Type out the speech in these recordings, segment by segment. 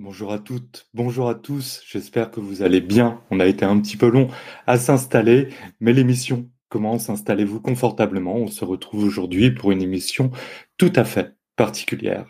Bonjour à toutes, bonjour à tous, j'espère que vous allez bien. On a été un petit peu long à s'installer, mais l'émission commence, installez-vous confortablement. On se retrouve aujourd'hui pour une émission tout à fait particulière.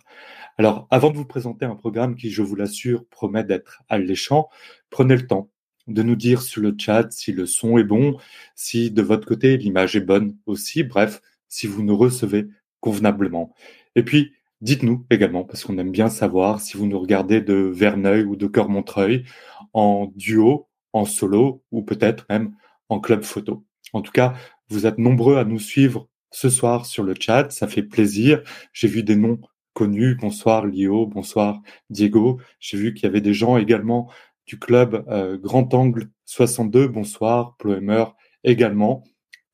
Alors, avant de vous présenter un programme qui, je vous l'assure, promet d'être alléchant, prenez le temps de nous dire sur le chat si le son est bon, si de votre côté l'image est bonne aussi, bref, si vous nous recevez convenablement. Et puis, Dites-nous également, parce qu'on aime bien savoir si vous nous regardez de Verneuil ou de Cormontreuil, en duo, en solo ou peut-être même en club photo. En tout cas, vous êtes nombreux à nous suivre ce soir sur le chat, ça fait plaisir. J'ai vu des noms connus, bonsoir Lio, bonsoir Diego. J'ai vu qu'il y avait des gens également du club euh, Grand Angle 62, bonsoir Ploemer également.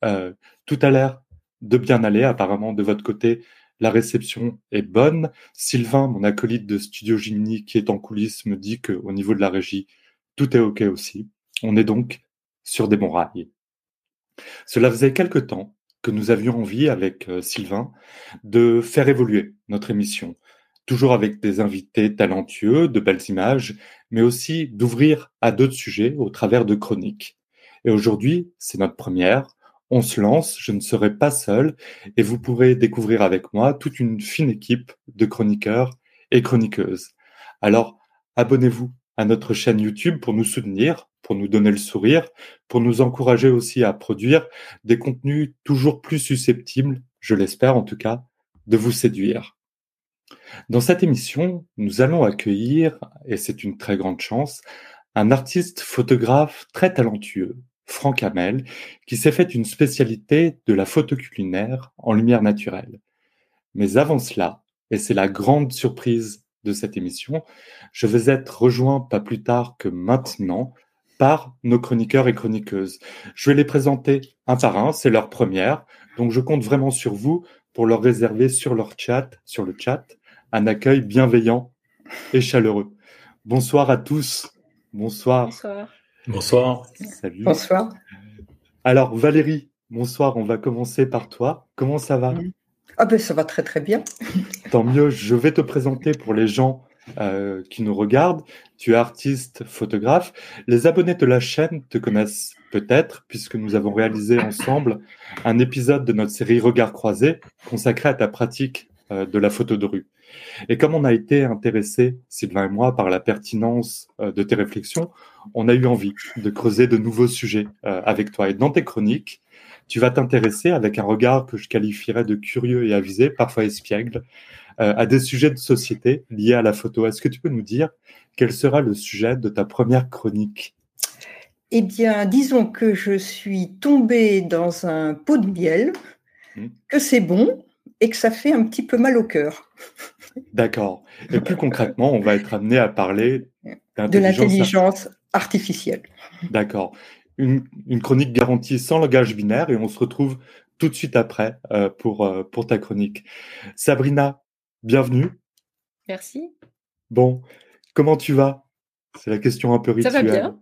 Euh, tout a l'air de bien aller apparemment de votre côté la réception est bonne. Sylvain, mon acolyte de Studio Gimini qui est en coulisses, me dit qu'au niveau de la régie, tout est OK aussi. On est donc sur des bons rails. Cela faisait quelque temps que nous avions envie, avec euh, Sylvain, de faire évoluer notre émission, toujours avec des invités talentueux, de belles images, mais aussi d'ouvrir à d'autres sujets au travers de chroniques. Et aujourd'hui, c'est notre première on se lance, je ne serai pas seul et vous pourrez découvrir avec moi toute une fine équipe de chroniqueurs et chroniqueuses. Alors, abonnez-vous à notre chaîne YouTube pour nous soutenir, pour nous donner le sourire, pour nous encourager aussi à produire des contenus toujours plus susceptibles, je l'espère en tout cas, de vous séduire. Dans cette émission, nous allons accueillir, et c'est une très grande chance, un artiste photographe très talentueux, Franck Hamel, qui s'est fait une spécialité de la photo culinaire en lumière naturelle. Mais avant cela, et c'est la grande surprise de cette émission, je vais être rejoint pas plus tard que maintenant par nos chroniqueurs et chroniqueuses. Je vais les présenter un par un, c'est leur première, donc je compte vraiment sur vous pour leur réserver sur leur chat, sur le chat, un accueil bienveillant et chaleureux. Bonsoir à tous. Bonsoir. Bonsoir. Bonsoir. Salut. Bonsoir. Alors Valérie, bonsoir, on va commencer par toi. Comment ça va? Ah ben ça va très très bien. Tant mieux, je vais te présenter pour les gens euh, qui nous regardent. Tu es artiste, photographe. Les abonnés de la chaîne te connaissent peut-être, puisque nous avons réalisé ensemble un épisode de notre série Regards croisés consacré à ta pratique euh, de la photo de rue. Et comme on a été intéressé, Sylvain et moi, par la pertinence euh, de tes réflexions, on a eu envie de creuser de nouveaux sujets euh, avec toi. Et dans tes chroniques, tu vas t'intéresser avec un regard que je qualifierais de curieux et avisé, parfois espiègle, euh, à des sujets de société liés à la photo. Est-ce que tu peux nous dire quel sera le sujet de ta première chronique? Eh bien, disons que je suis tombée dans un pot de miel, hmm. que c'est bon et que ça fait un petit peu mal au cœur. D'accord. Et plus concrètement, on va être amené à parler de l'intelligence artificielle. D'accord. Une, chronique garantie sans langage binaire et on se retrouve tout de suite après euh, pour, euh, pour ta chronique. Sabrina, bienvenue. Merci. Bon, comment tu vas? C'est la question un peu rituelle. Ça va bien.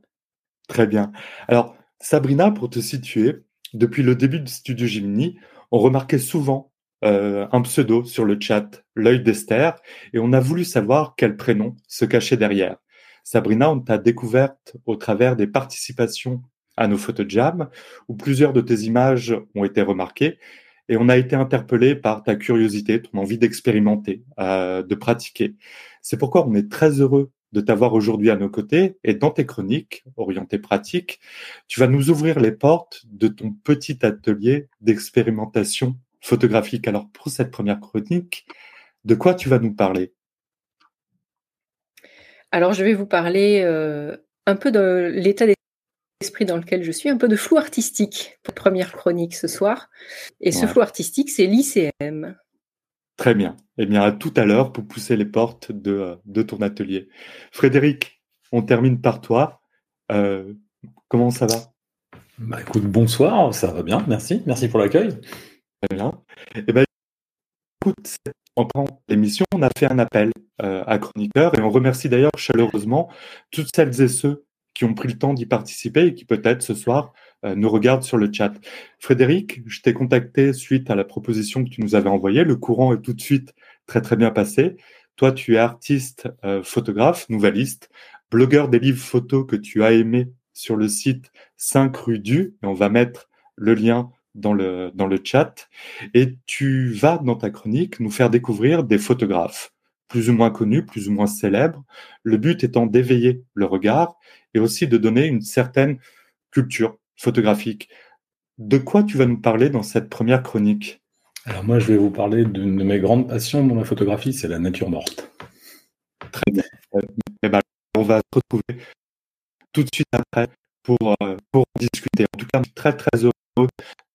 Très bien. Alors, Sabrina, pour te situer, depuis le début de Studio Gemini, on remarquait souvent euh, un pseudo sur le chat, l'œil d'Esther, et on a voulu savoir quel prénom se cachait derrière. Sabrina, on t'a découverte au travers des participations à nos photojams, où plusieurs de tes images ont été remarquées, et on a été interpellé par ta curiosité, ton envie d'expérimenter, euh, de pratiquer. C'est pourquoi on est très heureux de t'avoir aujourd'hui à nos côtés et dans tes chroniques orientées pratiques, tu vas nous ouvrir les portes de ton petit atelier d'expérimentation photographique. Alors pour cette première chronique, de quoi tu vas nous parler? Alors je vais vous parler euh, un peu de l'état d'esprit dans lequel je suis, un peu de flou artistique pour première chronique ce soir. Et ce flou artistique, c'est l'ICM. Très bien. Eh bien, à tout à l'heure pour pousser les portes de, euh, de ton atelier. Frédéric, on termine par toi. Euh, comment ça va? Bah, Écoute, bonsoir, ça va bien, merci. Merci pour l'accueil. Bien. Eh ben, écoute, en l'émission, on a fait un appel euh, à chroniqueurs et on remercie d'ailleurs chaleureusement toutes celles et ceux qui ont pris le temps d'y participer et qui peut-être ce soir euh, nous regardent sur le chat. Frédéric, je t'ai contacté suite à la proposition que tu nous avais envoyée. Le courant est tout de suite très très bien passé. Toi, tu es artiste, euh, photographe, nouvelliste, blogueur des livres photos que tu as aimés sur le site 5 rue du, et on va mettre le lien dans le, dans le chat. Et tu vas, dans ta chronique, nous faire découvrir des photographes, plus ou moins connus, plus ou moins célèbres. Le but étant d'éveiller le regard et aussi de donner une certaine culture photographique. De quoi tu vas nous parler dans cette première chronique? Alors moi, je vais vous parler d'une de mes grandes passions dans la photographie, c'est la nature morte. Très bien. Eh ben, on va se retrouver tout de suite après pour, euh, pour discuter. En tout cas, je suis très très heureux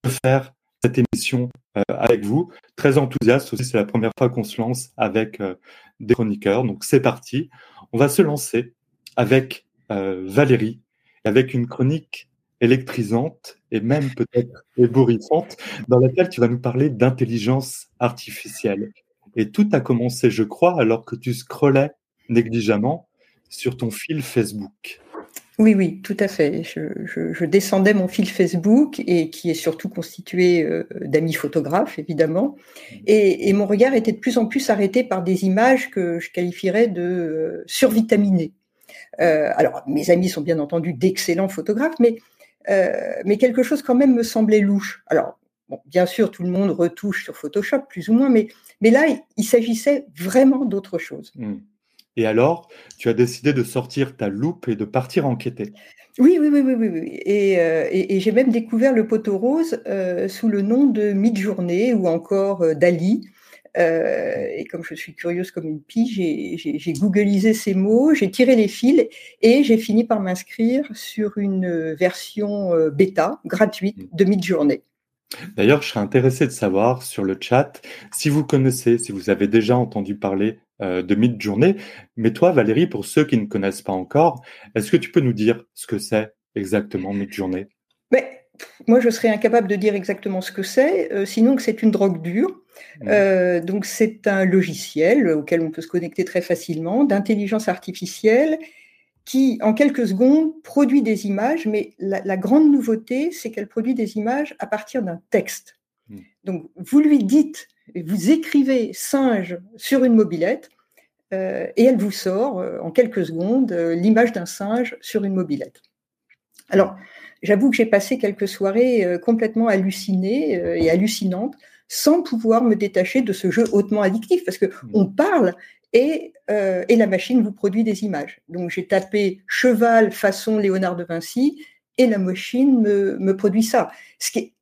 faire cette émission euh, avec vous. Très enthousiaste aussi, c'est la première fois qu'on se lance avec euh, des chroniqueurs. Donc c'est parti. On va se lancer avec Valérie, avec une chronique électrisante et même peut-être ébouriffante, dans laquelle tu vas nous parler d'intelligence artificielle. Et tout a commencé, je crois, alors que tu scrollais négligemment sur ton fil Facebook. Oui, oui, tout à fait. Je, descendais mon fil Facebook et qui est surtout constitué euh, d'amis photographes, évidemment. Mmh. Et, mon regard était de plus en plus arrêté par des images que je qualifierais de euh, survitaminées. Euh, alors, mes amis sont bien entendu d'excellents photographes, mais, mais quelque chose quand même me semblait louche. Alors, bien sûr, tout le monde retouche sur Photoshop, plus ou moins, mais, mais là, il, s'agissait vraiment d'autre chose. Mmh. Et alors, tu as décidé de sortir ta loupe et de partir enquêter. Oui, oui, oui, oui, oui. Euh, et, j'ai même découvert le poteau rose euh, sous le nom de Midjourney ou encore euh, Dali. et comme je suis curieuse comme une pie, j'ai googlisé ces mots, j'ai tiré les fils et j'ai fini par m'inscrire sur une version bêta gratuite de Midjourney. D'ailleurs, je serais intéressé de savoir sur le chat si vous connaissez, si vous avez déjà entendu parler de Midjourney. Mais toi, Valérie, pour ceux qui ne connaissent pas encore, est-ce que tu peux nous dire ce que c'est exactement Midjourney Mais moi, je serais incapable de dire exactement ce que c'est, euh, sinon que c'est une drogue dure. Mmh. Euh, donc, c'est un logiciel auquel on peut se connecter très facilement, d'intelligence artificielle, qui, en quelques secondes, produit des images, mais la, grande nouveauté, c'est qu'elle produit des images à partir d'un texte. Hmm. Donc, vous lui dites, vous écrivez singe sur une mobilette, euh, et elle vous sort euh, en quelques secondes euh, l'image d'un singe sur une mobilette. Alors, j'avoue que j'ai passé quelques soirées complètement hallucinées et hallucinantes sans pouvoir me détacher de ce jeu hautement addictif, parce que hmm. on parle et, et la machine vous produit des images. Donc j'ai tapé cheval façon Léonard de Vinci et la machine me, me produit ça. Ce qui est,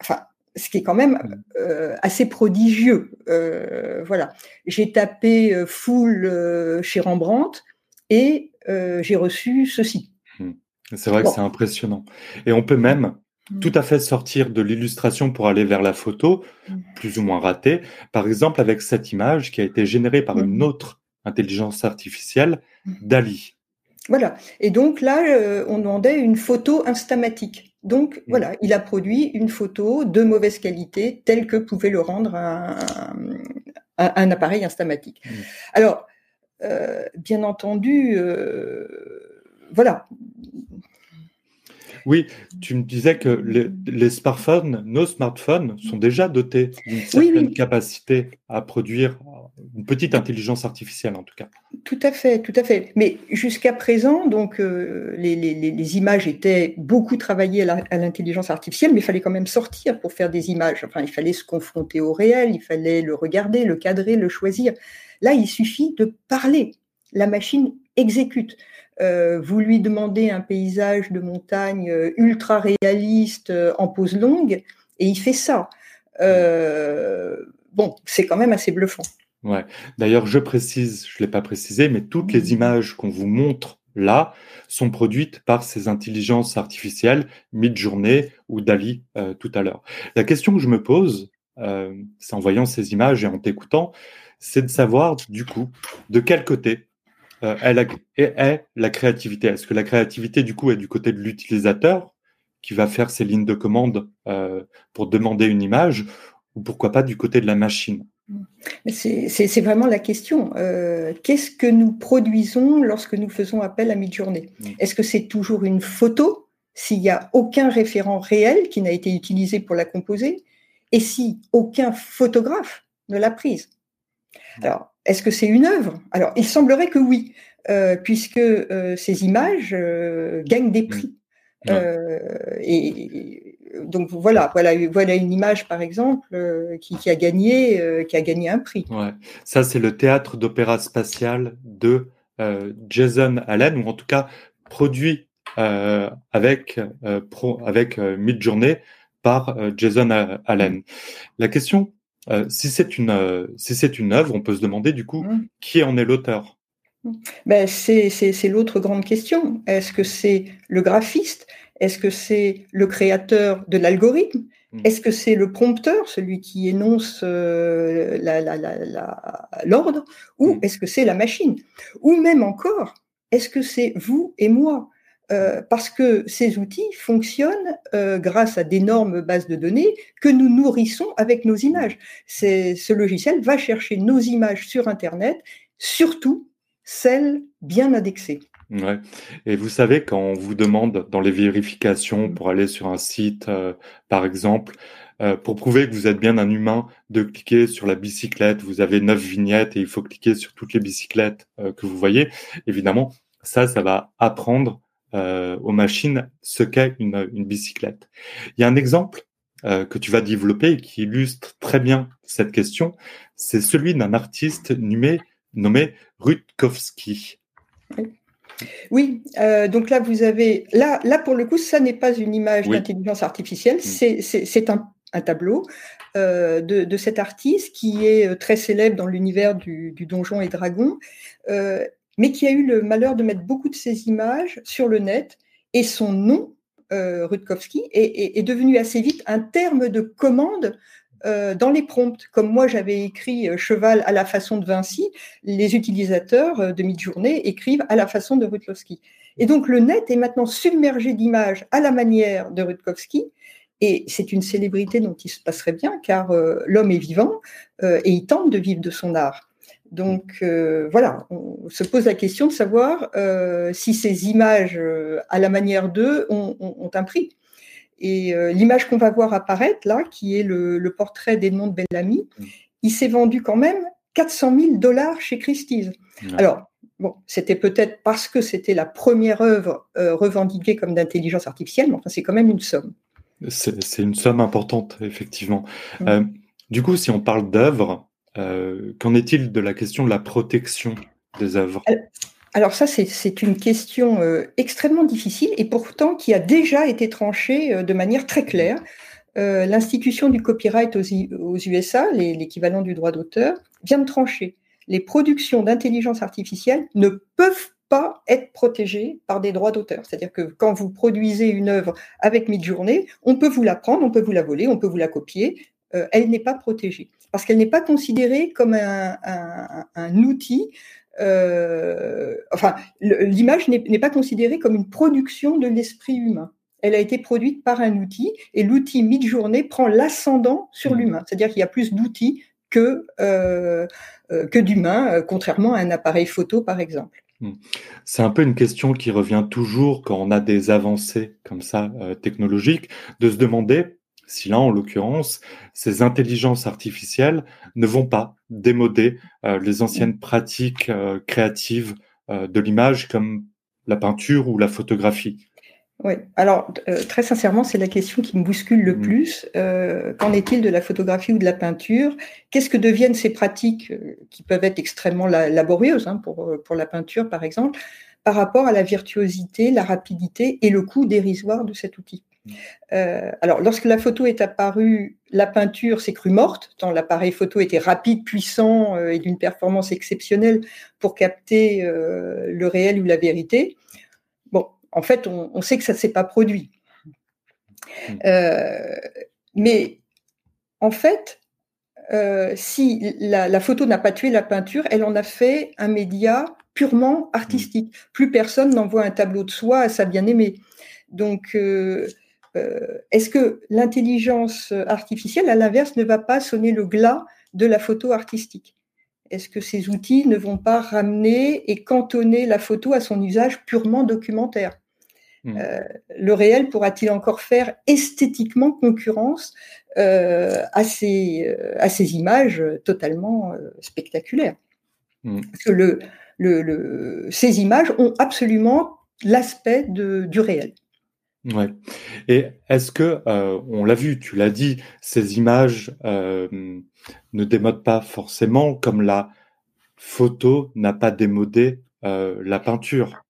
enfin, ce qui est quand même mmh. euh, assez prodigieux. Euh, voilà. J'ai tapé foule chez Rembrandt et j'ai reçu ceci. Mmh. C'est vrai que c'est impressionnant. Et on peut même Mmh. tout à fait sortir de l'illustration pour aller vers la photo, mmh. plus ou moins ratée. Par exemple, avec cette image qui a été générée par une autre intelligence artificielle, Dali. Voilà. Et donc là, euh, on demandait une photo instamatique. Donc voilà, il a produit une photo de mauvaise qualité telle que pouvait le rendre un, appareil instamatique. Alors, euh, bien entendu, euh, voilà, oui, tu me disais que les, smartphones, nos smartphones sont déjà dotés d'une certaine capacité à produire une petite intelligence artificielle en tout cas. Tout à fait, tout à fait. Mais jusqu'à présent, donc euh, les, images étaient beaucoup travaillées à l'intelligence artificielle, mais il fallait quand même sortir pour faire des images. Enfin, il fallait se confronter au réel, il fallait le regarder, le cadrer, le choisir. Là, il suffit de parler. La machine exécute. Euh, vous lui demandez un paysage de montagne euh, ultra réaliste euh, en pose longue et il fait ça. bon, c'est quand même assez bluffant. Ouais. D'ailleurs, je précise, je ne l'ai pas précisé, mais toutes les images qu'on vous montre là sont produites par ces intelligences artificielles, Midjourney ou Dali tout à l'heure. La question que je me pose, c'est en voyant ces images et en t'écoutant, c'est de savoir du coup de quel côté euh, est, la créativité. Est-ce que la créativité, du coup, est du côté de l'utilisateur qui va faire ses lignes de commande euh, pour demander une image ou pourquoi pas du côté de la machine? C'est vraiment la question. Euh, qu'est-ce que nous produisons lorsque nous faisons appel à Midjourney? Mm. Est-ce que c'est toujours une photo? S'il n'y a aucun référent réel qui n'a été utilisé pour la composer? Et si aucun photographe ne l'a prise? Alors, est-ce que c'est une œuvre? Alors, il semblerait que oui, puisque ces images gagnent des prix. et, donc voilà, voilà, voilà une image par exemple qui, a gagné, qui a gagné un prix. Ouais. Ça c'est le théâtre d'opéra spatial de Jason Allen, ou en tout cas produit avec pro, avec Midjourney par Jason Allen. La question euh, si c'est une euh, si c'est une œuvre, on peut se demander du coup mmh. qui en est l'auteur. Ben, c'est l'autre grande question. Est-ce que c'est le graphiste? Est-ce que c'est le créateur de l'algorithme? Mmh. Est-ce que c'est le prompteur, celui qui énonce euh, l'ordre? Ou mmh. est-ce que c'est la machine? Ou même encore, est-ce que c'est vous et moi? Euh, parce que ces outils fonctionnent euh, grâce à d'énormes bases de données que nous nourrissons avec nos images. Ce logiciel va chercher nos images sur Internet, surtout celles bien indexées. Ouais. Et vous savez, quand on vous demande dans les vérifications pour aller sur un site, euh, par exemple, pour prouver que vous êtes bien un humain, de cliquer sur la bicyclette, vous avez neuf vignettes et il faut cliquer sur toutes les bicyclettes que vous voyez, évidemment, ça, ça va apprendre euh, aux machines ce qu'est une, une, bicyclette. Il y a un exemple euh, que tu vas développer et qui illustre très bien cette question. C'est celui d'un artiste nommé, nommé Rutkowski. Oui, euh, donc là vous avez là là pour le coup ça n'est pas une image d'intelligence artificielle, mm. c'est un, un, tableau euh, de, de, cet artiste qui est très célèbre dans l'univers du, du, donjon et dragon. Euh, mais qui a eu le malheur de mettre beaucoup de ses images sur le net et son nom, euh, Rutkowski, est, devenu assez vite un terme de commande euh, dans les prompts. Comme moi j'avais écrit euh, cheval à la façon de Vinci, les utilisateurs euh, de Midjourney écrivent à la façon de Rutkowski. Et donc le net est maintenant submergé d'images à la manière de Rutkowski. Et c'est une célébrité dont il se passerait bien, car l'homme est vivant et il tente de vivre de son art. Donc euh, voilà, on se pose la question de savoir euh, si ces images euh, à la manière d'eux ont, un prix. Et l'image qu'on va voir apparaître là, qui est le, portrait d'Edmond Bellamy, mm. il s'est vendu quand même 400 000 dollars chez Christie's. Alors, bon, c'était peut-être parce que c'était la première œuvre revendiquée comme d'intelligence artificielle, mais enfin, c'est quand même une somme. C'est une somme importante, effectivement. Mm. du coup, si on parle d'œuvre, euh, qu'en est-il de la question de la protection des œuvres? Alors ça, c'est une question euh, extrêmement difficile et pourtant qui a déjà été tranchée euh, de manière très claire. L'institution du copyright aux, USA, l'équivalent du droit d'auteur, vient de trancher. Les productions d'intelligence artificielle ne peuvent pas être protégées par des droits d'auteur. C'est-à-dire que quand vous produisez une œuvre avec Midjourney, on peut vous la prendre, on peut vous la voler, on peut vous la copier, elle n'est pas protégée parce qu'elle n'est pas considérée comme un, outil. Euh, enfin, l'image n'est pas considérée comme une production de l'esprit humain. Elle a été produite par un outil et l'outil mid-journée prend l'ascendant sur mmh. l'humain. C'est-à-dire qu'il y a plus d'outils que, euh, euh, que d'humains, contrairement à un appareil photo, par exemple. Mmh. C'est un peu une question qui revient toujours quand on a des avancées comme ça technologiques, de se demander si là, en l'occurrence, ces intelligences artificielles ne vont pas démoder euh, les anciennes pratiques euh, créatives euh, de l'image comme la peinture ou la photographie. Oui, alors très sincèrement, c'est la question qui me bouscule le mmh. plus. Qu'en est-il de la photographie ou de la peinture? Qu'est-ce que deviennent ces pratiques qui peuvent être extrêmement laborieuses hein, pour, pour la peinture, par exemple, par rapport à la virtuosité, la rapidité et le coût dérisoire de cet outil? Euh, alors, lorsque la photo est apparue, la peinture s'est crue morte, tant l'appareil photo était rapide, puissant euh, et d'une performance exceptionnelle pour capter euh, le réel ou la vérité. Bon, en fait, on, sait que ça ne s'est pas produit. mais en fait, si la, la photo n'a pas tué la peinture, elle en a fait un média purement artistique. Plus personne n'envoie un tableau de soi à sa bien-aimée. Donc, euh, est-ce que l'intelligence artificielle, à l'inverse, ne va pas sonner le glas de la photo artistique? Est-ce que ces outils ne vont pas ramener et cantonner la photo à son usage purement documentaire? Hmm. euh, le réel pourra-t-il encore faire esthétiquement concurrence euh, à, ces, à, ces, images totalement spectaculaires? Mm. Parce que le, le, ces images ont absolument l'aspect du réel. Ouais. Et est-ce que, euh, on l'a vu, tu l'as dit, ces images euh, ne démodent pas forcément comme la photo n'a pas démodé euh, la peinture?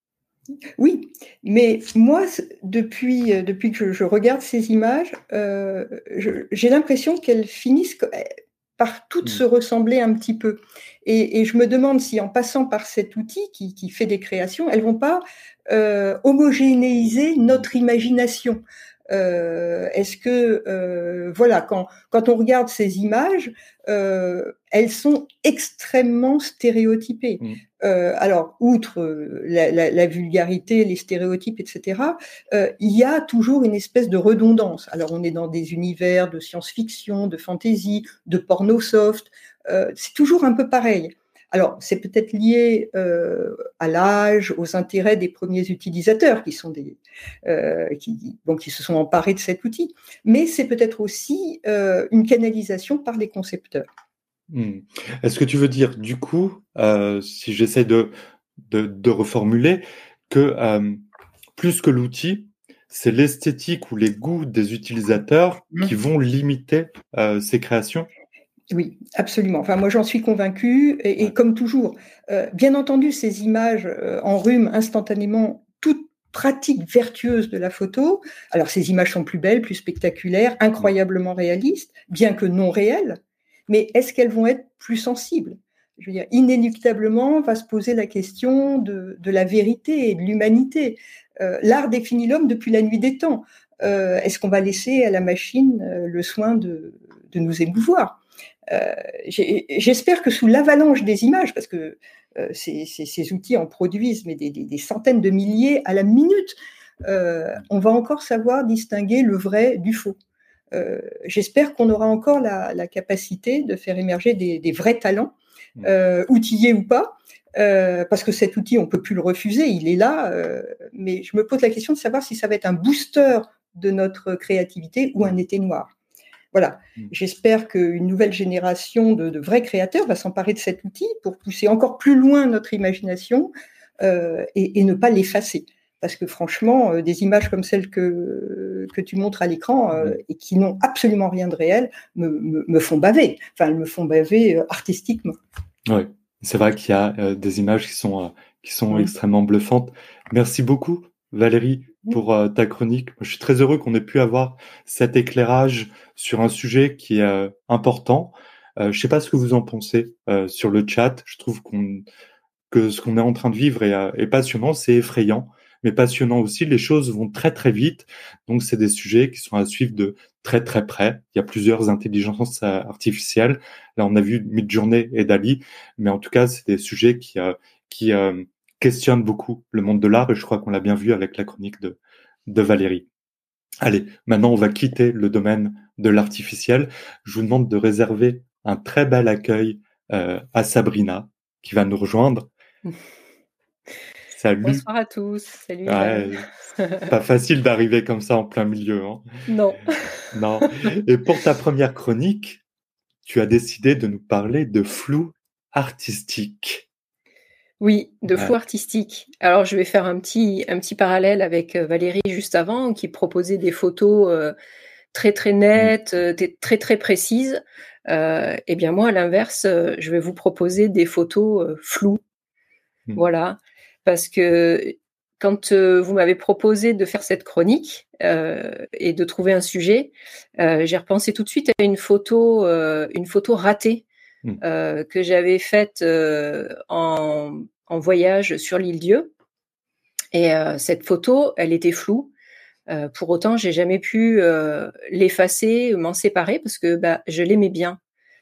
Oui, mais moi, depuis, depuis que je, regarde ces images, j'ai l'impression qu'elles finissent par toutes mmh. se ressembler un petit peu. Et, je me demande si en passant par cet outil qui, qui fait des créations, elles vont pas euh, homogénéiser notre imagination. Euh, Est-ce que euh, voilà quand quand on regarde ces images, euh, elles sont extrêmement stéréotypées. Mmh. Euh, alors outre euh, la, la, la, vulgarité, les stéréotypes, etc. Euh, il y a toujours une espèce de redondance. Alors on est dans des univers de science-fiction, de fantasy, de porno soft. C'est toujours un peu pareil. Alors, c'est peut-être lié euh, à l'âge, aux intérêts des premiers utilisateurs qui sont des euh, qui, bon, qui se sont emparés de cet outil, mais c'est peut-être aussi euh, une canalisation par les concepteurs. Hmm. Est-ce que tu veux dire, du coup, si j'essaie de, de, reformuler, que plus que l'outil, c'est l'esthétique ou les goûts des utilisateurs mmh. qui vont limiter ces créations? Oui, absolument. Enfin, moi, j'en suis convaincue. Et, comme toujours, euh, bien entendu, ces images euh, enrhument instantanément toute pratique vertueuse de la photo. Alors, ces images sont plus belles, plus spectaculaires, incroyablement réalistes, bien que non réelles. Mais est-ce qu'elles vont être plus sensibles? Je veux dire, inéluctablement, va se poser la question de, la vérité et de l'humanité. Euh, l'art définit l'homme depuis la nuit des temps. est-ce qu'on va laisser à la machine le soin de nous émouvoir? J'espère que sous l'avalanche des images, parce que euh, ces, outils en produisent mais des, centaines de milliers à la minute, euh, on va encore savoir distinguer le vrai du faux. J'espère qu'on aura encore la, capacité de faire émerger des, vrais talents, mmh. outillés ou pas, parce que cet outil, on peut plus le refuser, il est là. mais je me pose la question de savoir si ça va être un booster de notre créativité ou un été noir. Voilà. Mm. J'espère qu'une nouvelle génération de, vrais créateurs va s'emparer de cet outil pour pousser encore plus loin notre imagination euh, et, ne pas l'effacer. Parce que franchement, euh, des images comme celles que, que tu montres à l'écran euh, mm. et qui n'ont absolument rien de réel me, font baver. Enfin, elles me font baver artistiquement. Oui, c'est vrai qu'il y a des images qui sont, qui sont extrêmement bluffantes. Merci beaucoup, Valérie, pour euh, ta chronique. Je suis très heureux qu'on ait pu avoir cet éclairage sur un sujet qui est euh, important. Euh, je sais pas ce que vous en pensez sur le chat. Je trouve qu'on que ce qu'on est en train de vivre est, est passionnant, c'est effrayant, mais passionnant aussi. Les choses vont très très vite, donc c'est des sujets qui sont à suivre de très très près. Il y a plusieurs intelligences artificielles. Là, on a vu Midjourney et Dali, mais en tout cas, c'est des sujets qui qui questionne beaucoup le monde de l'art et je crois qu'on l'a bien vu avec la chronique de, de Valérie. Allez, maintenant on va quitter le domaine de l'artificiel. Je vous demande de réserver un très bel accueil euh, à Sabrina qui va nous rejoindre. Salut. Bonsoir à tous. Salut. pas facile d'arriver comme ça en plein milieu. Hein. Non. non. Et pour ta première chronique, tu as décidé de nous parler de flou artistique. Oui, de flou artistique. Alors, je vais faire un petit, un petit parallèle avec euh, Valérie juste avant, qui proposait des photos euh, très très mmh. nettes, euh, très très précises. eh bien, moi, à l'inverse, je vais vous proposer des photos floues. Mmh. Voilà, parce que quand vous m'avez proposé de faire cette chronique et de trouver un sujet, j'ai repensé tout de suite à une photo, une photo ratée. Euh, que j'avais faite euh, en, voyage sur l'île Dieu. Et euh, cette photo, elle était floue. pour autant, j'ai jamais pu l'effacer, m'en séparer parce que bah, je l'aimais bien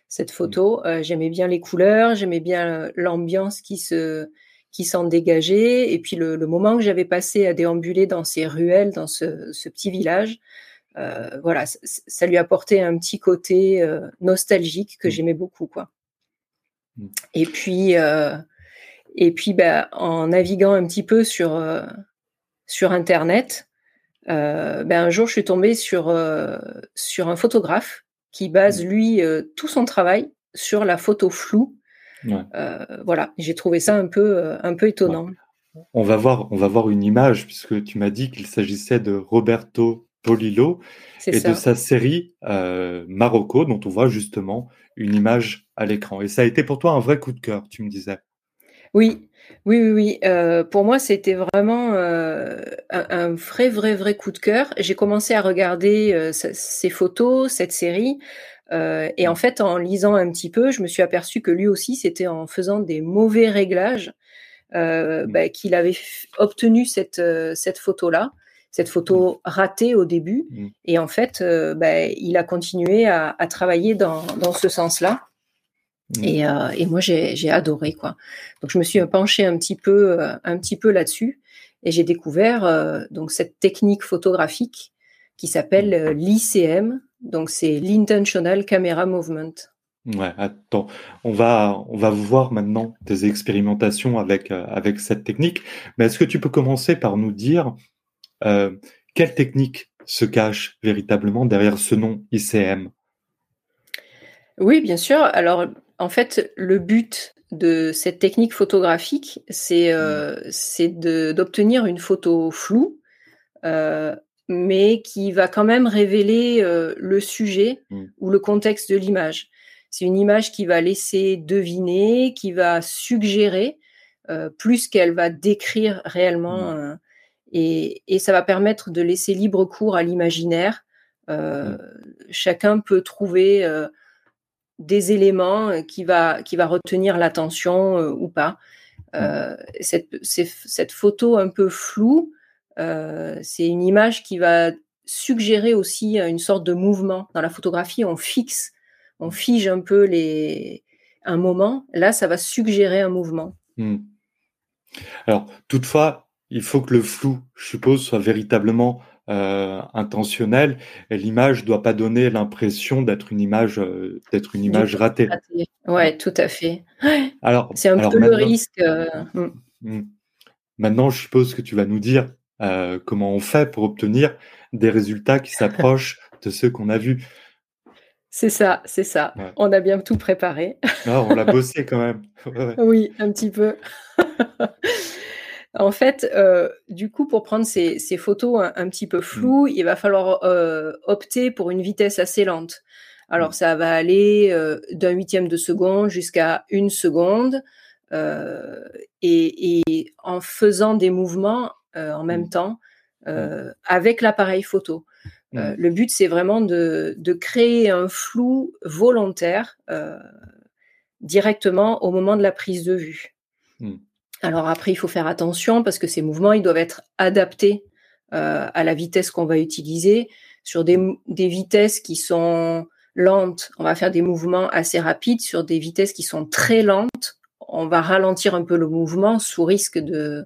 cette mmh. photo. j'aimais bien les couleurs, j'aimais bien l'ambiance qui se qui s'en dégageait et puis le, moment que j'avais passé à déambuler dans ces ruelles, dans ce, petit village, voilà, ça, lui apportait un petit côté nostalgique que mmh. j'aimais beaucoup, quoi. Mmh. Et puis, euh, et puis bah, en naviguant un petit peu sur, euh, sur Internet, euh, ben, un jour, je suis tombée sur, sur un photographe qui base, mmh. lui, tout son travail sur la photo floue. voilà, j'ai trouvé ça un peu, un peu étonnant. On va voir, on va voir une image puisque tu m'as dit qu'il s'agissait de Roberto Polillo et de sa série Marocco, dont on voit justement une image à l'écran. Et ça a été pour toi un vrai coup de cœur, tu me disais. Oui, oui, oui, oui. Euh, pour moi, c'était vraiment euh, un, vrai, vrai, vrai coup de cœur. J'ai commencé à regarder euh, ces photos, cette série, et en mmh. fait, en lisant un petit peu, je me suis aperçu que lui aussi, c'était en faisant des mauvais réglages mmh. bah, qu'il avait obtenu cette, cette photo-là, cette photo mmh. ratée au début. Et en fait, bah, il a continué à, à travailler dans, dans ce sens-là. Mmh. Et, euh, et, moi, j'ai adoré quoi. Donc, je me suis penchée un petit peu, euh, un petit peu là-dessus, et j'ai découvert euh, donc cette technique photographique qui s'appelle mmh. l'ICM. Donc, c'est l'intentional camera movement. Ouais, attends, on va on va voir maintenant tes expérimentations avec avec cette technique. Mais est-ce que tu peux commencer par nous dire quelle technique se cache véritablement derrière ce nom ICM Oui, bien sûr. Alors en fait, le but de cette technique photographique, c'est euh, d'obtenir une photo floue, euh, mais qui va quand même révéler euh, le sujet mmh. ou le contexte de l'image. C'est une image qui va laisser deviner, qui va suggérer, plus qu'elle va décrire réellement. Mmh. Et, et, ça va permettre de laisser libre cours à l'imaginaire. Chacun peut trouver des éléments euh, qui va, qui va retenir l'attention euh, ou pas. Euh, cette, cette, photo un peu floue, c'est une image qui va suggérer aussi une sorte de mouvement. Dans la photographie, on fixe, on fige un peu les, un moment. Là, ça va suggérer un mouvement. Hmm. Alors, toutefois, il faut que le flou, je suppose, soit véritablement euh, intentionnel et l'image doit pas donner l'impression d'être une image euh, d'être une image ratée. Ouais, tout à fait. Alors, c'est un peu le risque. Euh, hmm. Hmm. Maintenant, je suppose que tu vas nous dire comment on fait pour obtenir des résultats qui s'approchent de ceux qu'on a vus. C'est ça, c'est ça. On a bien tout préparé. Ah, on l'a bossé quand même. oui, un petit peu. En fait, euh, du coup, pour prendre ces, photos un, petit peu floues, il va falloir euh, opter pour une vitesse assez lente. Alors, ça va aller euh, d'un huitième de seconde jusqu'à une seconde, et, en faisant des mouvements en même temps avec l'appareil photo. le but, c'est vraiment de, de, créer un flou volontaire directement au moment de la prise de vue. Alors après, il faut faire attention parce que ces mouvements, ils doivent être adaptés euh, à la vitesse qu'on va utiliser. Sur des, vitesses qui sont lentes, on va faire des mouvements assez rapides. Sur des vitesses qui sont très lentes, on va ralentir un peu le mouvement sous risque de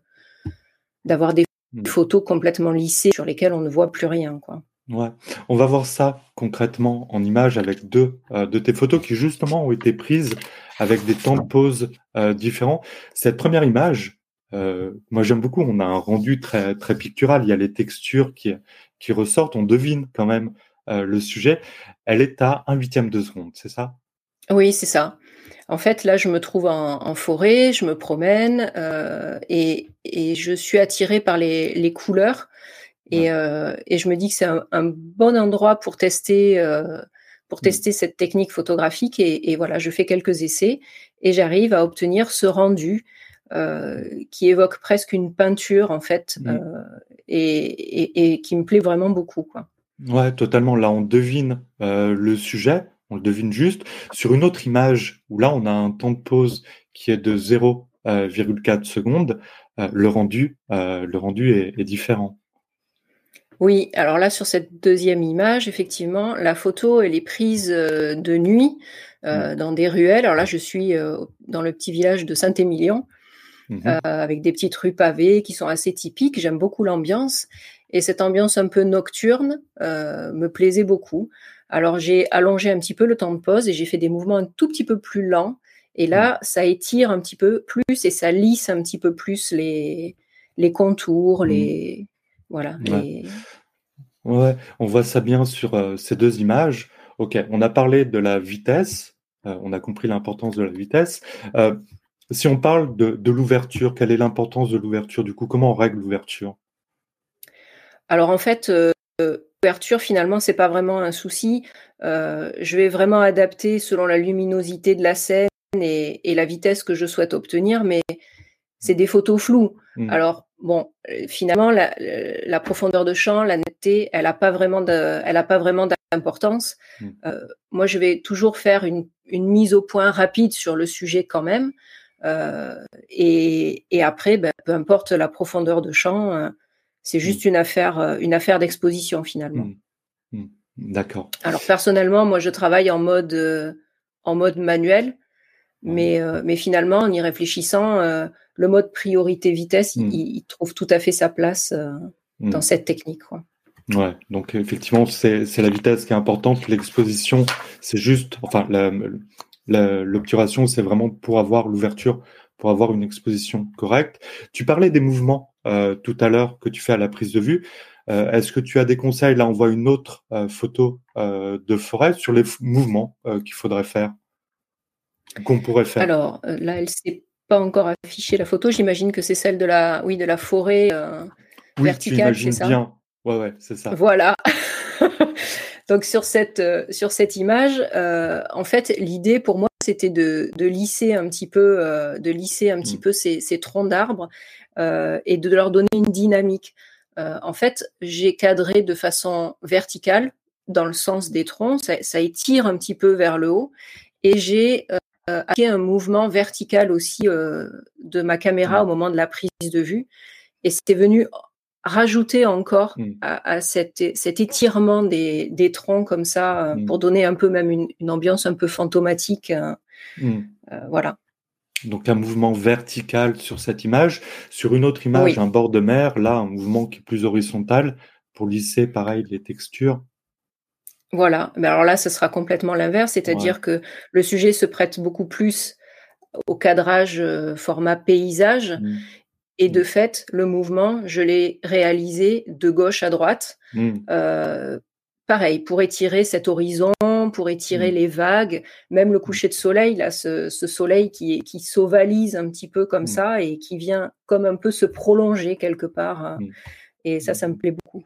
d'avoir des mmh. photos complètement lissées sur lesquelles on ne voit plus rien. Quoi. Ouais. On va voir ça concrètement en image avec deux euh, de tes photos qui justement ont été prises avec des temps de pause euh, différents. Cette première image, euh, moi j'aime beaucoup, on a un rendu très, très pictural, il y a les textures qui, qui ressortent, on devine quand même le sujet. Elle est à un huitième de seconde, c'est ça? Oui, c'est ça. En fait, là, je me trouve en, forêt, je me promène et, et, je suis attirée par les, les couleurs et, euh, et, je me dis que c'est un, un, bon endroit pour tester, pour mmh. tester cette technique photographique. Et, et, voilà, je fais quelques essais et j'arrive à obtenir ce rendu euh, qui évoque presque une peinture en fait mmh. euh, et, et, qui me plaît vraiment beaucoup. Quoi. Ouais, totalement. Là, on devine euh, le sujet, on le devine juste. Sur une autre image où là, on a un temps de pause qui est de 0,4 euh, secondes, le rendu, le rendu est, est différent. Oui, alors là, sur cette deuxième image, effectivement, la photo, elle est prise euh, de nuit euh, mmh. dans des ruelles. Alors là, je suis euh, dans le petit village de Saint-Émilion, mmh avec des petites rues pavées qui sont assez typiques. J'aime beaucoup l'ambiance. Et cette ambiance un peu nocturne me plaisait beaucoup. Alors j'ai allongé un petit peu le temps de pause et j'ai fait des mouvements un tout petit peu plus lents. Et là, mmh. ça étire un petit peu plus et ça lisse un petit peu plus les, les contours, les voilà. Ouais. on voit ça bien sur euh, ces deux images. Ok, on a parlé de la vitesse on a compris l'importance de la vitesse. si on parle de, de l'ouverture, quelle est l'importance de l'ouverture Du coup, comment on règle l'ouverture? Alors en fait, l'ouverture finalement, c'est pas vraiment un souci. je vais vraiment adapter selon la luminosité de la scène et, et la vitesse que je souhaite obtenir, mais c'est des photos floues. Mmh. Alors bon, euh, finalement, la, la, profondeur de champ, la netteté, elle n'a pas vraiment de, elle a pas vraiment d'importance. Mmh. Euh, moi, je vais toujours faire une, une, mise au point rapide sur le sujet quand même. Euh, et, et, après, ben, peu importe la profondeur de champ, euh, c'est juste mmh. une affaire, euh, une affaire d'exposition finalement. D'accord. Alors personnellement, moi, je travaille en mode, en mode manuel. Mais, euh, mais finalement, en y réfléchissant, euh, le mode priorité-vitesse, il, hmm. trouve tout à fait sa place euh, hmm. dans cette technique. Quoi. Ouais, donc effectivement, c'est la vitesse qui est importante. L'exposition, c'est juste, enfin, l'obturation, c'est vraiment pour avoir l'ouverture, pour avoir une exposition correcte. Tu parlais des mouvements tout à l'heure que tu fais à la prise de vue. Est-ce que tu as des conseils? Là, on voit une autre photo de forêt sur les mouvements qu'il faudrait faire qu'on pourrait faire Alors euh, là, elle s'est pas encore affichée la photo. J'imagine que c'est celle de la, oui, de la forêt euh, verticale, c'est ça? bien. Ouais, ouais, c'est ça. Voilà. Donc sur cette, euh, sur cette image, en fait, l'idée pour moi, c'était de, de, lisser un petit peu, de lisser un petit mm. peu ces, ces troncs d'arbres et de leur donner une dynamique. en fait, j'ai cadré de façon verticale dans le sens des troncs, ça, ça étire un petit peu vers le haut, et j'ai euh, un mouvement vertical aussi euh, de ma caméra au moment de la prise de vue. Et c'est venu rajouter encore mm. à, cet étirement des, troncs comme ça, euh, mm. pour donner un peu même une, ambiance un peu fantomatique. Mm. voilà. Donc un mouvement vertical sur cette image. Sur une autre image, un bord de mer, là, un mouvement qui est plus horizontal pour lisser, pareil, les textures. Voilà, mais alors là, ce sera complètement l'inverse, c'est-à-dire que le sujet se prête beaucoup plus au cadrage euh, format paysage. Mmh. Et de mmh. fait, le mouvement, je l'ai réalisé de gauche à droite. Mmh. Euh, pareil, pour étirer cet horizon, pour étirer les vagues, même le coucher de soleil, là, ce, soleil qui, qui s'ovalise un petit peu comme ça et qui vient comme un peu se prolonger quelque part. Hein. Et ça, ça me plaît beaucoup.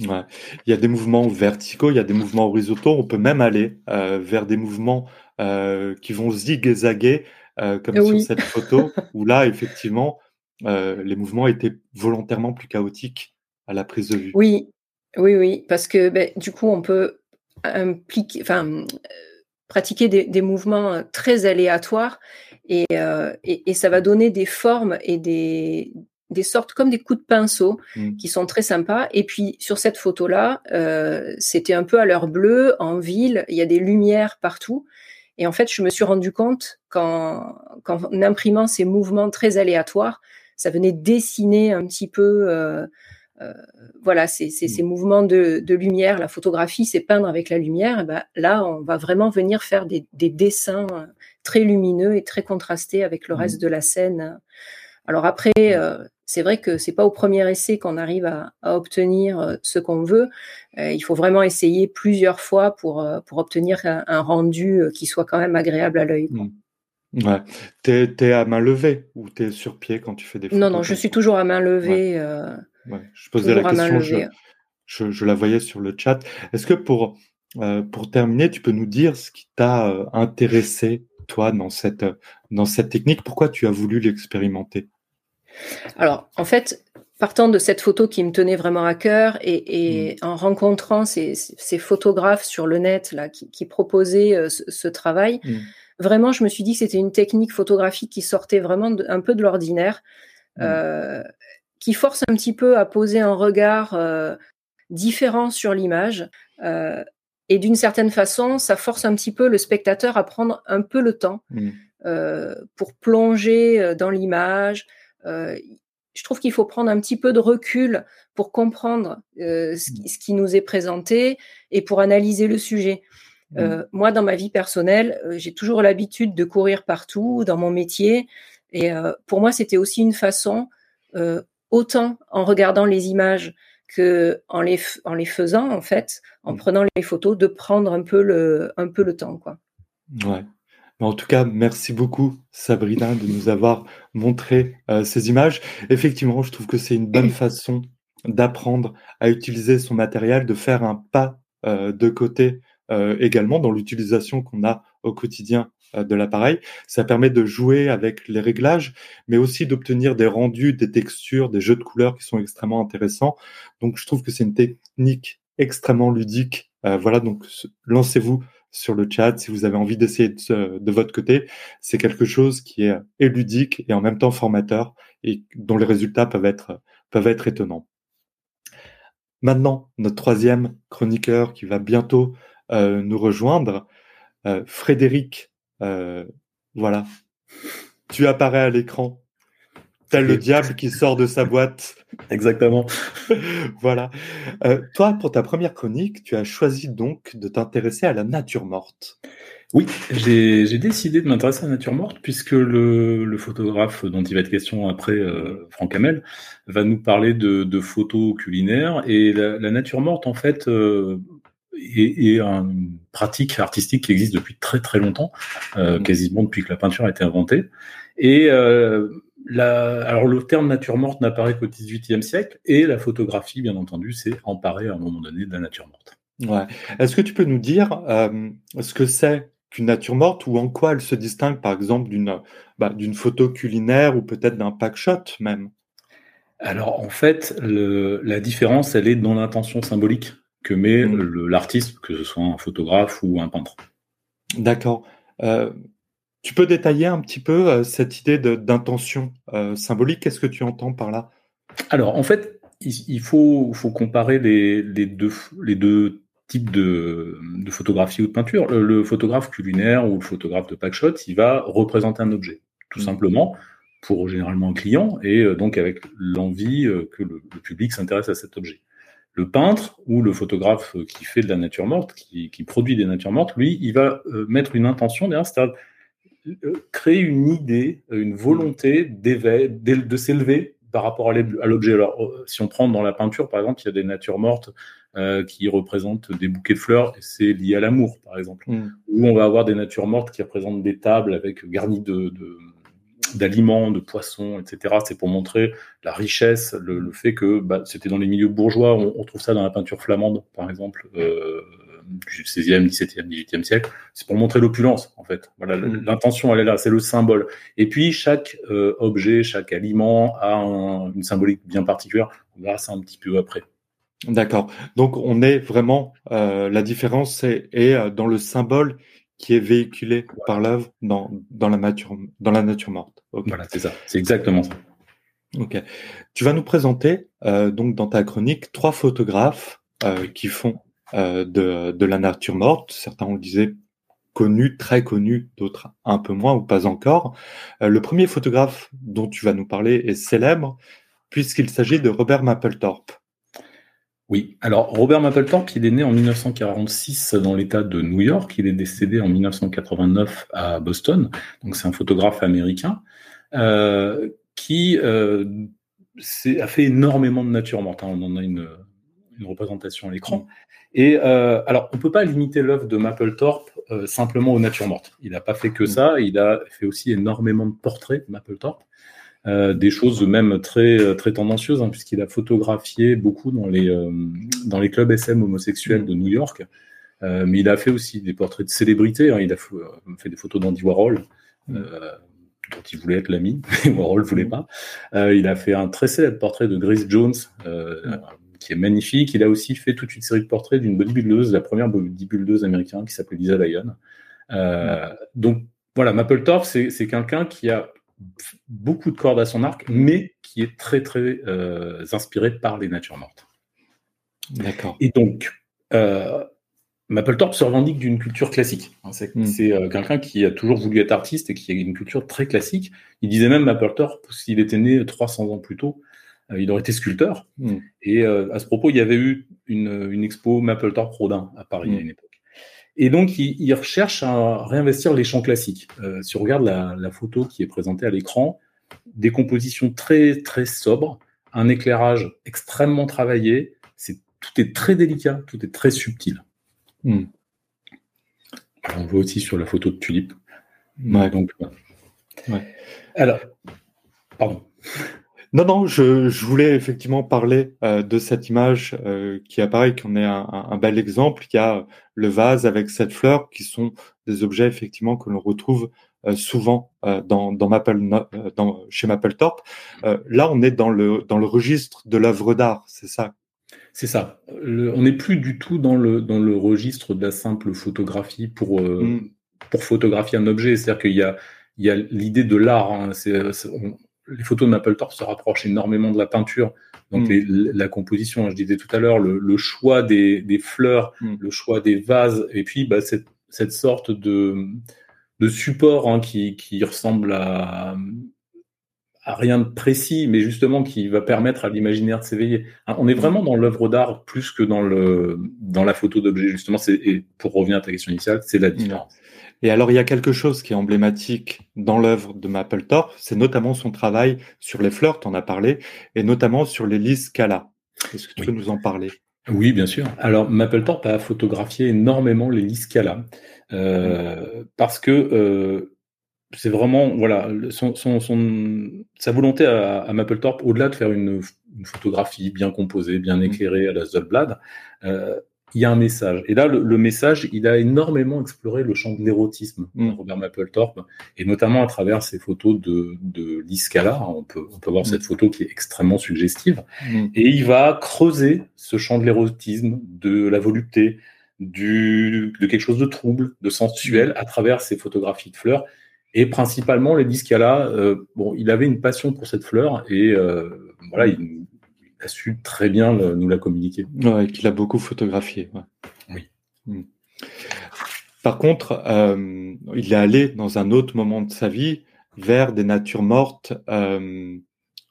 Ouais. Il y a des mouvements verticaux, il y a des mouvements horizontaux. On peut même aller euh, vers des mouvements euh, qui vont zigzaguer, euh, comme sur cette photo, où là, effectivement, les mouvements étaient volontairement plus chaotiques à la prise de vue. Oui, oui, oui, parce que ben, du coup, on peut impliquer, enfin, pratiquer des, des, mouvements très aléatoires et, et, et, ça va donner des formes et des, des sortes comme des coups de pinceau mmh. qui sont très sympas. Et puis sur cette photo-là, euh, c'était un peu à l'heure bleue, en ville, il y a des lumières partout. Et en fait, je me suis rendu compte qu'en, imprimant ces mouvements très aléatoires, ça venait dessiner un petit peu, euh, euh, voilà, ces, ces, mmh. mouvements de, lumière. La photographie, c'est peindre avec la lumière. Et ben, là, on va vraiment venir faire des, dessins très lumineux et très contrastés avec le mmh. reste de la scène. Alors après, c'est vrai que c'est pas au premier essai qu'on arrive à, obtenir euh, ce qu'on veut. Euh, il faut vraiment essayer plusieurs fois pour, euh, pour obtenir un, rendu qui soit quand même agréable à l'œil. Mmh. Ouais. T'es es à main levée ou t'es sur pied quand tu fais des photos Non, non, je suis toujours à main levée. Je posais la question, je, je, la voyais sur le chat. Est-ce que pour, pour terminer, tu peux nous dire ce qui t'a intéressé, toi, dans cette, dans cette technique? Pourquoi tu as voulu l'expérimenter? Alors, en fait, partant de cette photo qui me tenait vraiment à cœur et, mm. en rencontrant ces, photographes sur le net là, qui, proposaient euh, ce, travail, mm. vraiment, je me suis dit que c'était une technique photographique qui sortait vraiment un peu de l'ordinaire, mm. euh, qui force un petit peu à poser un regard euh, différent sur l'image. et d'une certaine façon, ça force un petit peu le spectateur à prendre un peu le temps pour plonger dans l'image, je trouve qu'il faut prendre un petit peu de recul pour comprendre euh, mmh. ce, qui, nous est présenté et pour analyser le sujet. Mmh. Euh, moi, dans ma vie personnelle, j'ai toujours l'habitude de courir partout dans mon métier. Et pour moi, c'était aussi une façon, autant en regardant les images que en les, en les faisant, en fait, en mmh. prenant les photos, de prendre un peu le, un peu le temps. Quoi. Ouais. En tout cas, merci beaucoup Sabrina de nous avoir montré euh, ces images. Effectivement, je trouve que c'est une bonne façon d'apprendre à utiliser son matériel, de faire un pas euh, de côté euh, également dans l'utilisation qu'on a au quotidien de l'appareil. Ça permet de jouer avec les réglages, mais aussi d'obtenir des rendus, des textures, des jeux de couleurs qui sont extrêmement intéressants. Donc, je trouve que c'est une technique extrêmement ludique. voilà, donc lancez-vous sur le chat si vous avez envie d'essayer de, votre côté. C'est quelque chose qui est, ludique et en même temps formateur et dont les résultats peuvent être, peuvent être étonnants. Maintenant, notre troisième chroniqueur qui va bientôt euh, nous rejoindre, euh, Frédéric, euh, voilà, tu apparais à l'écran tel le diable qui sort de sa boîte. Exactement. voilà. Euh, toi, pour ta première chronique, tu as choisi donc de t'intéresser à la nature morte. Oui, j'ai décidé de m'intéresser à la nature morte puisque le, photographe dont il va être question après, euh, Franck Hamel, va nous parler de, photos culinaires et la, nature morte, en fait, euh, est, une pratique artistique qui existe depuis très très longtemps, mmh. quasiment depuis que la peinture a été inventée. Et alors le terme nature morte n'apparaît qu'au XVIIIe siècle et la photographie, bien entendu, s'est emparée à un moment donné de la nature morte. Ouais. Est-ce que tu peux nous dire euh, ce que c'est qu'une nature morte ou en quoi elle se distingue, par exemple, d'une bah, photo culinaire ou peut-être d'un pack shot même? Alors en fait, la différence, elle est dans l'intention symbolique que met mmh. l'artiste, que ce soit un photographe ou un peintre. D'accord. Euh, tu peux détailler un petit peu euh, cette idée d'intention euh, symbolique? Qu'est-ce que tu entends par là? Alors, en fait, il, faut, faut, comparer les, les, deux, les deux types de, de, photographie ou de peinture. Le, photographe culinaire ou le photographe de packshot, il va représenter un objet, tout mmh. simplement, pour généralement un client, et euh, donc avec l'envie que le, public s'intéresse à cet objet. Le peintre ou le photographe qui fait de la nature morte, qui, qui produit des natures mortes, lui, il va mettre une intention derrière, c'est-à-dire créer une idée, une volonté de s'élever par rapport à l'objet. Alors, euh, si on prend dans la peinture, par exemple, il y a des natures mortes euh, qui représentent des bouquets de fleurs, et c'est lié à l'amour, par exemple. Mm. Ou on va avoir des natures mortes qui représentent des tables avec garnies de, d'aliments, de poissons, etc. C'est pour montrer la richesse, le, fait que bah, c'était dans les milieux bourgeois. On, trouve ça dans la peinture flamande, par exemple. Euh, du 16e, 17e, 18e siècle. C'est pour montrer l'opulence, en fait. Voilà, mm. l'intention, elle est là, c'est le symbole. Et puis, chaque euh, objet, chaque aliment a une symbolique bien particulière. On verra ça un petit peu après. D'accord. Donc, on est vraiment, euh, la différence est, euh, dans le symbole qui est véhiculé par l'œuvre dans, dans, la nature, dans la nature morte. Voilà, c'est ça. C'est exactement ça. Ok. Tu vas nous présenter, donc, dans ta chronique, trois photographes qui font euh, de, la nature morte. Certains, on le disait, connus, très connus, d'autres un peu moins ou pas encore. Euh, le premier photographe dont tu vas nous parler est célèbre puisqu'il s'agit de Robert Mapplethorpe. Oui, alors Robert Mapplethorpe, il est né en 1946 dans l'État de New York, il est décédé en 1989 à Boston, donc c'est un photographe américain euh, qui a fait énormément de nature morte. Hein. On en a une, une représentation à l'écran. Et euh, alors, on peut pas limiter l'œuvre de Mapplethorpe euh, simplement aux natures mortes. Il n'a pas fait que ça, il a fait aussi énormément de portraits, Mapplethorpe. Euh, des choses même très très tendancieuses, hein, puisqu'il a photographié beaucoup dans les dans les clubs SM homosexuels de New York. Mais il a fait aussi des portraits de célébrités. Hein. Il a fait, des photos d'Andy Warhol, dont il voulait être l'ami, Warhol voulait pas. il a fait un très célèbre portrait de Grace Jones, qui est magnifique. Il a aussi fait toute une série de portraits d'une bodybuildeuse, la première bodybuildeuse américaine qui s'appelait Lisa Lyon. Euh, donc voilà, Mapplethorpe, c'est quelqu'un qui a beaucoup de cordes à son arc, mais qui est très très euh, inspiré par les natures mortes. D'accord. Et donc, euh, Mapplethorpe se revendique d'une culture classique. Hein, c'est hmm. euh, quelqu'un qui a toujours voulu être artiste et qui a une culture très classique. Il disait même Mapplethorpe, s'il était né 300 ans plus tôt, il aurait été sculpteur. Hmm. Et euh, à ce propos, il y avait eu une, une expo Mapplethorpe Rodin à Paris à hmm. une époque. Et donc, il, recherche à réinvestir les champs classiques. Euh, si on regarde la, la, photo qui est présentée à l'écran, des compositions très très sobres, un éclairage extrêmement travaillé. C'est tout est très délicat, tout est très subtil. Hmm. On voit aussi sur la photo de Tulipe Donc, Alors, pardon. Non, non, je, voulais effectivement parler euh, de cette image euh, qui apparaît, qu'on est un, bel exemple. Il y a le vase avec cette fleur, qui sont des objets effectivement que l'on retrouve euh, souvent dans, dans, Maple, dans, chez Mapplethorpe. là, on est dans le, dans le registre de l'œuvre d'art, c'est ça? C'est ça. on n'est plus du tout dans le, dans le registre de la simple photographie pour, mm. pour photographier un objet. C'est-à-dire qu'il y a, il y a l'idée de l'art. Hein. Les photos de Mapplethorpe se rapprochent énormément de la peinture. Donc mm. la composition, je disais tout à l'heure, le, choix des, fleurs, mm. le choix des vases, et puis bah, cette, sorte de, support hein, qui, ressemble à, rien de précis, mais justement qui va permettre à l'imaginaire de s'éveiller. Hein, on est vraiment dans l'œuvre d'art plus que dans, la photo d'objet, justement. Et pour revenir à ta question initiale, c'est la différence. Et alors, il y a quelque chose qui est emblématique dans l'œuvre de Mapplethorpe, c'est notamment son travail sur les fleurs, tu en as parlé, et notamment sur les lys Scala. Est-ce que tu peux nous en parler? Oui, bien sûr. Alors, Mapplethorpe a photographié énormément les lys Scala, euh, parce que euh, c'est vraiment, voilà, son, sa volonté à, à Mapplethorpe, au-delà de faire une, photographie bien composée, bien mmh. éclairée à la Zolblad, euh, il y a un message. Et là, le, message, il a énormément exploré le champ de l'érotisme, mm. Robert Mapplethorpe, et notamment à travers ses photos de, de l'Iscala. On peut, on peut voir mm. cette photo qui est extrêmement suggestive. Mm. Et il va creuser ce champ de l'érotisme, de la volupté, du, de quelque chose de trouble, de sensuel, à travers ses photographies de fleurs. Et principalement, les euh, bon, il avait une passion pour cette fleur, et euh, voilà, il a su très bien nous la communiquer. Ouais, qu'il a beaucoup photographié. Oui. Hmm. Par contre, euh, il est allé dans un autre moment de sa vie vers des natures mortes euh,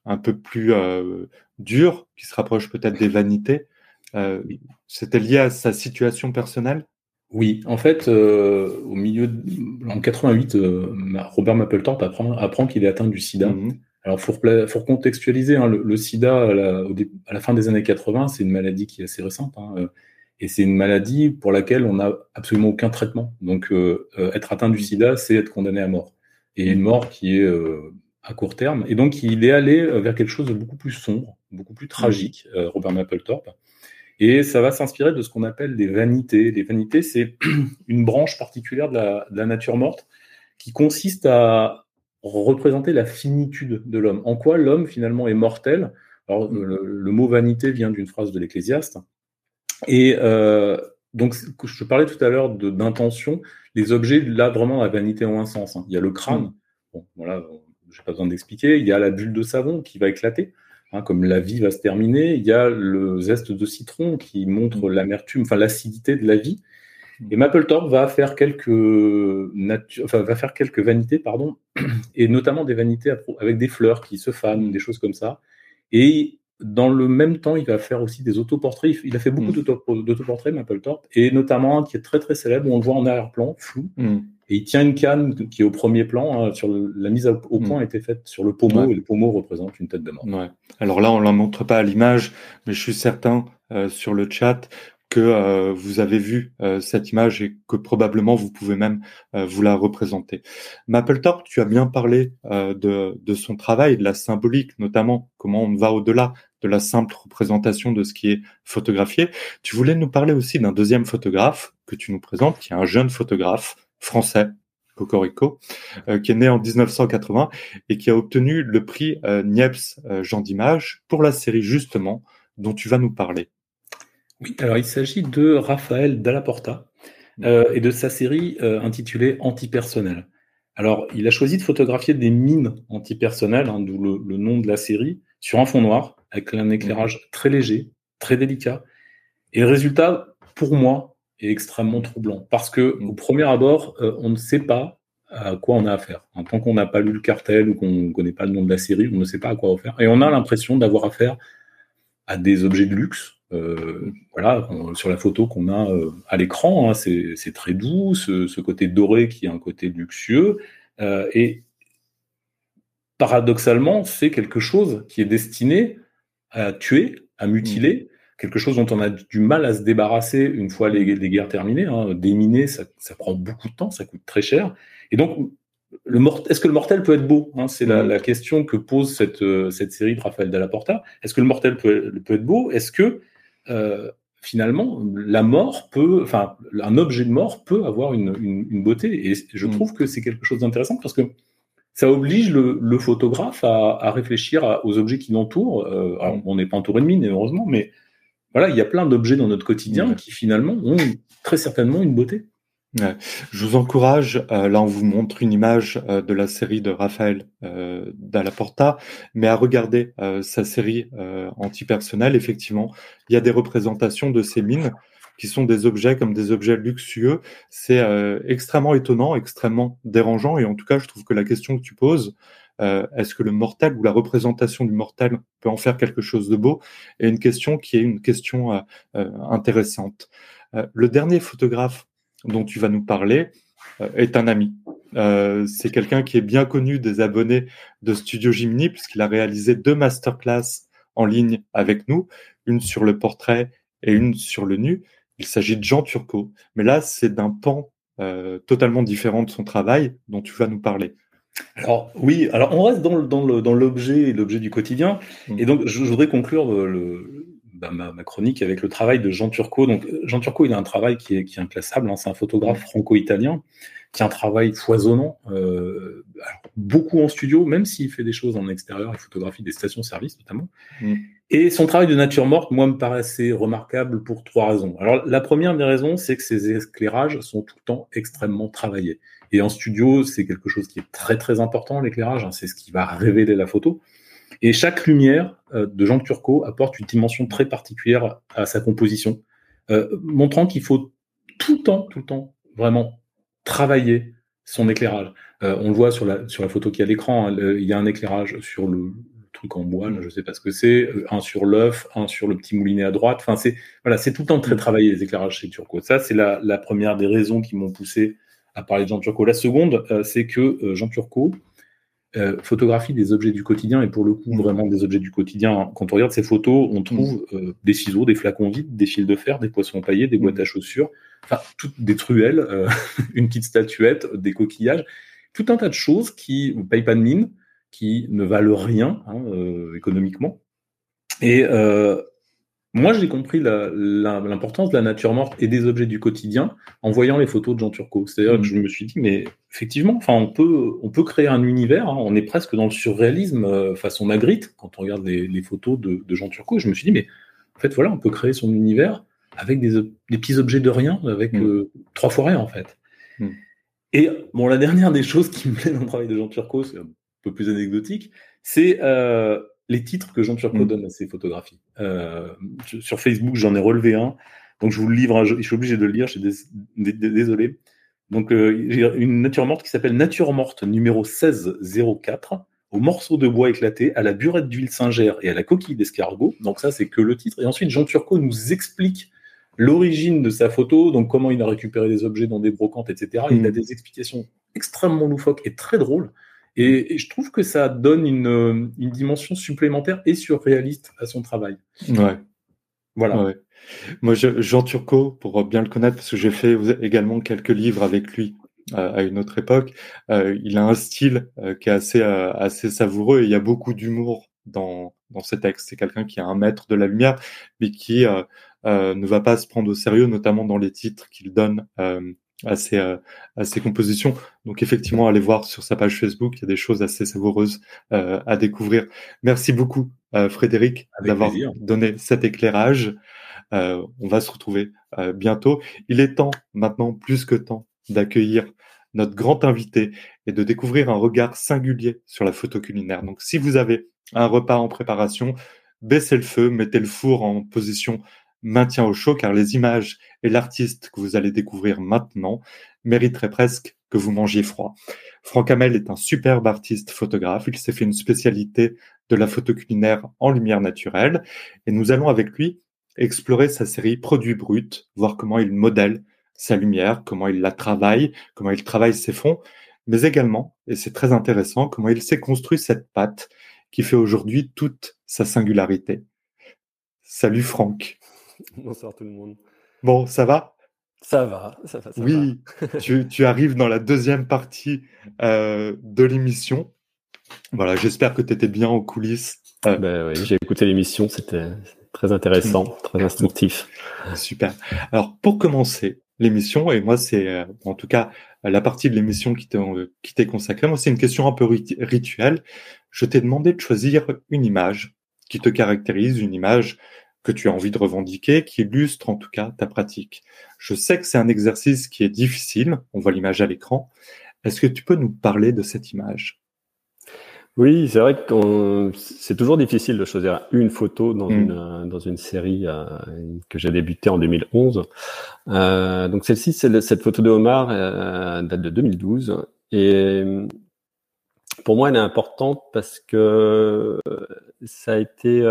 un peu plus euh, dures, qui se rapprochent peut-être des vanités. C'était lié à sa situation personnelle? Oui, en fait, au milieu, en 88, Robert Mapplethorpe apprend, apprend qu'il est atteint du sida. Mhm. Alors, faut, faut contextualiser. Hein, le, sida, à la, fin des années 80, c'est une maladie qui est assez récente. Hein, euh, et c'est une maladie pour laquelle on n'a absolument aucun traitement. Donc, euh, euh, être atteint du sida, c'est être condamné à mort. Et une mort qui est à court terme. Et donc, il est allé vers quelque chose de beaucoup plus sombre, beaucoup plus tragique, Robert Mapplethorpe. Et ça va s'inspirer de ce qu'on appelle les vanités. Les vanités, c'est une branche particulière de la nature morte qui consiste à, représenter la finitude de l'homme. En quoi l'homme finalement est mortel? Alors mm. le, mot vanité vient d'une phrase de l'Ecclésiaste. Et euh, donc je parlais tout à l'heure d'intention. Les objets là vraiment la vanité ont un sens. Hein. Il y a le crâne. Mm. Bon voilà, j'ai pas besoin d'expliquer. Il y a la bulle de savon qui va éclater. Hein, comme la vie va se terminer, il y a le zeste de citron qui montre mm. l'amertume, enfin l'acidité de la vie. Et Mapplethorpe va faire quelques va faire quelques vanités, pardon, et notamment des vanités avec des fleurs qui se fanent, des choses comme ça. Et dans le même temps, il va faire aussi des autoportraits. Il a fait beaucoup mm. d'autoportraits, Mapplethorpe, et notamment un qui est très très célèbre, où on le voit en arrière-plan, flou. Mm. Et il tient une canne qui est au premier plan. Hein, sur la mise au, point mm. a été faite sur le pommeau, et le pommeau représente une tête de mort. Alors là, on ne la montre pas à l'image, mais je suis certain euh, sur le chat que euh, vous avez vu euh, cette image et que probablement vous pouvez même euh, vous la représenter. Mapplethorpe, tu as bien parlé de, de, son travail, de la symbolique notamment, comment on va au-delà de la simple représentation de ce qui est photographié. Tu voulais nous parler aussi d'un deuxième photographe que tu nous présentes, qui est un jeune photographe français, Cocorico, qui est né en 1980 et qui a obtenu le prix Niepce Jean d'Image pour la série justement dont tu vas nous parler. Oui, alors il s'agit de Raphaël Dallaporta euh, et de sa série euh, intitulée Antipersonnel. Alors, il a choisi de photographier des mines antipersonnelles, hein, d'où le, nom de la série, sur un fond noir, avec un éclairage très léger, très délicat. Et le résultat, pour moi, est extrêmement troublant. Parce que, au premier abord, euh, on ne sait pas à quoi on a affaire. En tant qu'on n'a pas lu le cartel ou qu'on ne connaît pas le nom de la série, on ne sait pas à quoi faire. Et on a l'impression d'avoir affaire à des objets de luxe, euh, voilà, sur la photo qu'on a euh, à l'écran, hein, c'est très doux, ce, côté doré qui est un côté luxueux. Euh, et paradoxalement, c'est quelque chose qui est destiné à tuer, à mutiler, mmh. quelque chose dont on a du mal à se débarrasser une fois les, guerres terminées. Hein. Déminer, ça, prend beaucoup de temps, ça coûte très cher. Et donc, est-ce que le mortel peut être beau hein? C'est la, la, question que pose cette, cette série de Raphaël Dalla Porta. Est-ce que le mortel peut, peut être beau? Est-ce que finalement, la mort peut, enfin, un objet de mort peut avoir une, une, beauté? Et je mm. trouve que c'est quelque chose d'intéressant parce que ça oblige le, le photographe à, à, réfléchir aux objets qui l'entourent. Euh, mm. on n'est pas entouré de mine, heureusement, mais voilà, il y a plein d'objets dans notre quotidien mm. qui finalement ont très certainement une beauté. Je vous encourage, euh, là on vous montre une image euh, de la série de Raphaël euh, Dalla mais à regarder euh, sa série antipersonnelle, effectivement, il y a des représentations de ces mines qui sont des objets comme des objets luxueux. C'est extrêmement étonnant, extrêmement dérangeant, et en tout cas je trouve que la question que tu poses, est-ce que le mortel ou la représentation du mortel peut en faire quelque chose de beau, est une question qui est une question intéressante. le dernier photographe dont tu vas nous parler euh, est un ami. Euh, c'est quelqu'un qui est bien connu des abonnés de Studio Jimny puisqu'il a réalisé deux masterclass en ligne avec nous, une sur le portrait et une sur le nu. Il s'agit de Jean Turcot. Mais là, c'est d'un pan euh, totalement différent de son travail dont tu vas nous parler. Alors oui, alors on reste dans, dans l'objet l'objet du quotidien. Mmh. Et donc je, voudrais conclure le, bah, ma, chronique avec le travail de Jean Turcot. Donc, Jean Turcot, il a un travail qui est, qui est inclassable. Hein. C'est un photographe franco-italien qui a un travail foisonnant, euh, beaucoup en studio, même s'il fait des choses en extérieur, il photographie des stations-service notamment. Mm. Et son travail de nature morte, moi, me paraissait remarquable pour trois raisons. Alors, la première des raisons, c'est que ses éclairages sont tout le temps extrêmement travaillés. Et en studio, c'est quelque chose qui est très très important, l'éclairage. Hein. c'est ce qui va révéler la photo. Et chaque lumière euh, de Jean Turcot apporte une dimension très particulière à sa composition, euh, montrant qu'il faut tout le temps, tout le temps, vraiment travailler son éclairage. Euh, on le voit sur la, sur la photo qui est à l'écran, hein, il y a un éclairage sur le, truc en bois, je ne sais pas ce que c'est, un sur l'œuf, un sur le petit moulinet à droite. Enfin, c'est voilà, tout le temps très travaillé les éclairages chez Turcot. Ça, c'est la, première des raisons qui m'ont poussé à parler de Jean Turcot. La seconde, c'est que Jean Turcot euh, photographie des objets du quotidien et pour le coup vraiment des objets du quotidien. Quand on regarde ces photos, on trouve mm. euh, des ciseaux, des flacons vides, des fils de fer, des poissons paillés, des boîtes à chaussures, enfin toutes des truelles, euh, une petite statuette, des coquillages, tout un tas de choses qui ne payent pas de mine, qui ne valent rien hein, économiquement. Et moi, j'ai compris l'importance de la nature morte et des objets du quotidien en voyant les photos de Jean Turcot. C'est-à-dire que mm. je me suis dit, mais effectivement, enfin, on peut, on peut créer un univers. Hein. on est presque dans le surréalisme euh, façon Magritte quand on regarde les, photos de, Jean Turcot. Je me suis dit, mais en fait, voilà, on peut créer son univers avec des, petits objets de rien, avec mm. euh, trois fois rien en fait. Mm. Et bon, la dernière des choses qui me plaît dans le travail de Jean Turcot, c'est un peu plus anecdotique, c'est euh, les titres que Jean Turcot mm. donne à ses photographies. Euh, sur Facebook, j'en ai relevé un. Donc, je vous le livre. Je suis obligé de le lire. Je suis désolé. Donc, euh, j'ai une nature morte qui s'appelle Nature morte numéro 1604 au morceau de bois éclaté, à la burette d'huile Singer et à la coquille d'escargot. Donc, ça, c'est que le titre. Et ensuite, Jean Turcot nous explique l'origine de sa photo, donc comment il a récupéré des objets dans des brocantes, etc. Il a mm. des explications extrêmement loufoques et très drôles. Et, je trouve que ça donne une, une, dimension supplémentaire et surréaliste à son travail. Ouais. Voilà. Moi, Jean Turcot, pour bien le connaître, parce que j'ai fait également quelques livres avec lui euh, à une autre époque, euh, il a un style euh, qui est assez, assez savoureux et il y a beaucoup d'humour dans, dans ses textes. C'est quelqu'un qui a un maître de la lumière, mais qui ne va pas se prendre au sérieux, notamment dans les titres qu'il donne à ses, euh, à ses compositions. Donc effectivement, allez voir sur sa page Facebook, il y a des choses assez savoureuses euh, à découvrir. Merci beaucoup, euh, Frédéric, d'avoir donné cet éclairage. Euh, on va se retrouver euh, bientôt. Il est temps, maintenant, plus que temps, d'accueillir notre grand invité et de découvrir un regard singulier sur la photo culinaire. Donc si vous avez un repas en préparation, baissez le feu, mettez le four en position maintien au chaud car les images et l'artiste que vous allez découvrir maintenant mériteraient presque que vous mangiez froid. Franck Hamel est un superbe artiste photographe. Il s'est fait une spécialité de la photo culinaire en lumière naturelle et nous allons avec lui explorer sa série Produits bruts, voir comment il modèle sa lumière, comment il la travaille, comment il travaille ses fonds, mais également, et c'est très intéressant, comment il s'est construit cette pâte qui fait aujourd'hui toute sa singularité. Salut Franck. Bonsoir tout le monde. Bon, ça va? Ça va, ça va. oui, tu, arrives dans la deuxième partie euh, de l'émission. Voilà, j'espère que tu étais bien en coulisses. Euh, ben oui, j'ai écouté l'émission, c'était très intéressant, très instructif. Super. Alors, pour commencer l'émission, et moi, c'est euh, en tout cas la partie de l'émission qui t'est consacrée, moi, c'est une question un peu rituelle. Je t'ai demandé de choisir une image qui te caractérise, une image que tu as envie de revendiquer, qui illustre en tout cas ta pratique. Je sais que c'est un exercice qui est difficile, on voit l'image à l'écran. Est-ce que tu peux nous parler de cette image? Oui, c'est vrai que c'est toujours difficile de choisir une photo dans, mm. une, euh, dans une série euh, que j'ai débuté en 2011. Euh, donc celle-ci, c'est cette photo de Omar, euh, date de 2012. Et pour moi, elle est importante parce que ça a été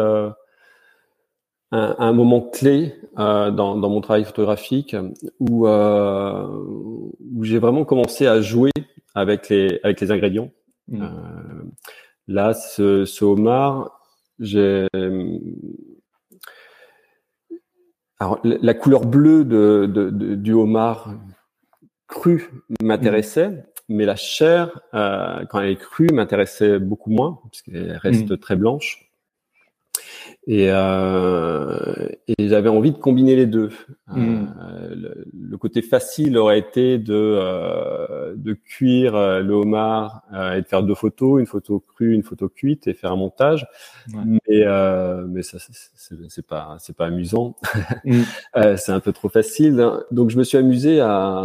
un, un, moment clé dans, dans, mon travail photographique où, où j'ai vraiment commencé à jouer avec les, avec les ingrédients. Mm. Euh, là, ce, ce homard, j'ai alors, la couleur bleue de, de, de, du homard cru m'intéressait, mm. mais la chair, euh, quand elle est crue, m'intéressait beaucoup moins, parce qu'elle reste mm. très blanche. Et, euh, et j'avais envie de combiner les deux. Euh, le, côté facile aurait été de, euh, de cuire euh, le homard euh, et de faire deux photos, une photo crue, une photo cuite et faire un montage. Mais, mais ça, c'est pas, c'est pas amusant. Mm. c'est un peu trop facile. Donc je me suis amusé à,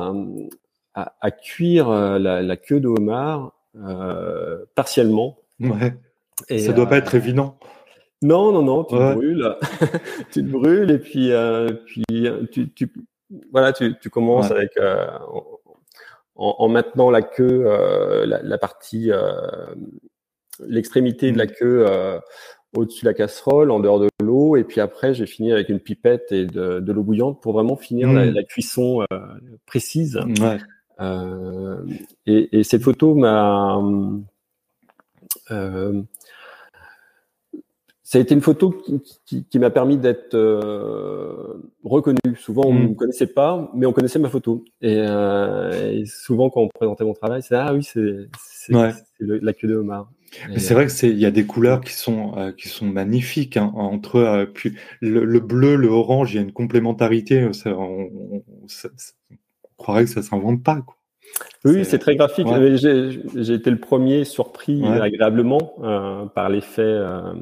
à, à cuire la, la, queue de homard partiellement. Ouais. Et, ça doit pas être évident. Non, non, non, tu te brûles. tu te brûles et puis, euh, puis tu, tu, voilà, tu, tu commences avec euh, en, en, maintenant la queue, euh, la, la, partie, euh, l'extrémité de la mm. queue euh, au-dessus de la casserole, en dehors de l'eau, et puis après j'ai fini avec une pipette et de, de l'eau bouillante pour vraiment finir la, mm. la, cuisson précise. Ouais. Et, et, cette photo m'a euh, ça a été une photo qui, qui, m'a permis d'être euh, reconnu. Souvent, on ne mm. me connaissait pas, mais on connaissait ma photo. Et, euh, souvent, quand on présentait mon travail, c'est ah oui, c'est la queue de homard. C'est vrai que c'est il y a des couleurs qui sont euh, qui sont magnifiques hein, entre euh, puis le, bleu, le orange, il y a une complémentarité. Ça, on, on, croirait que ça s'invente pas. Quoi. Oui, c'est très graphique. J'ai été le premier surpris agréablement euh, par l'effet euh,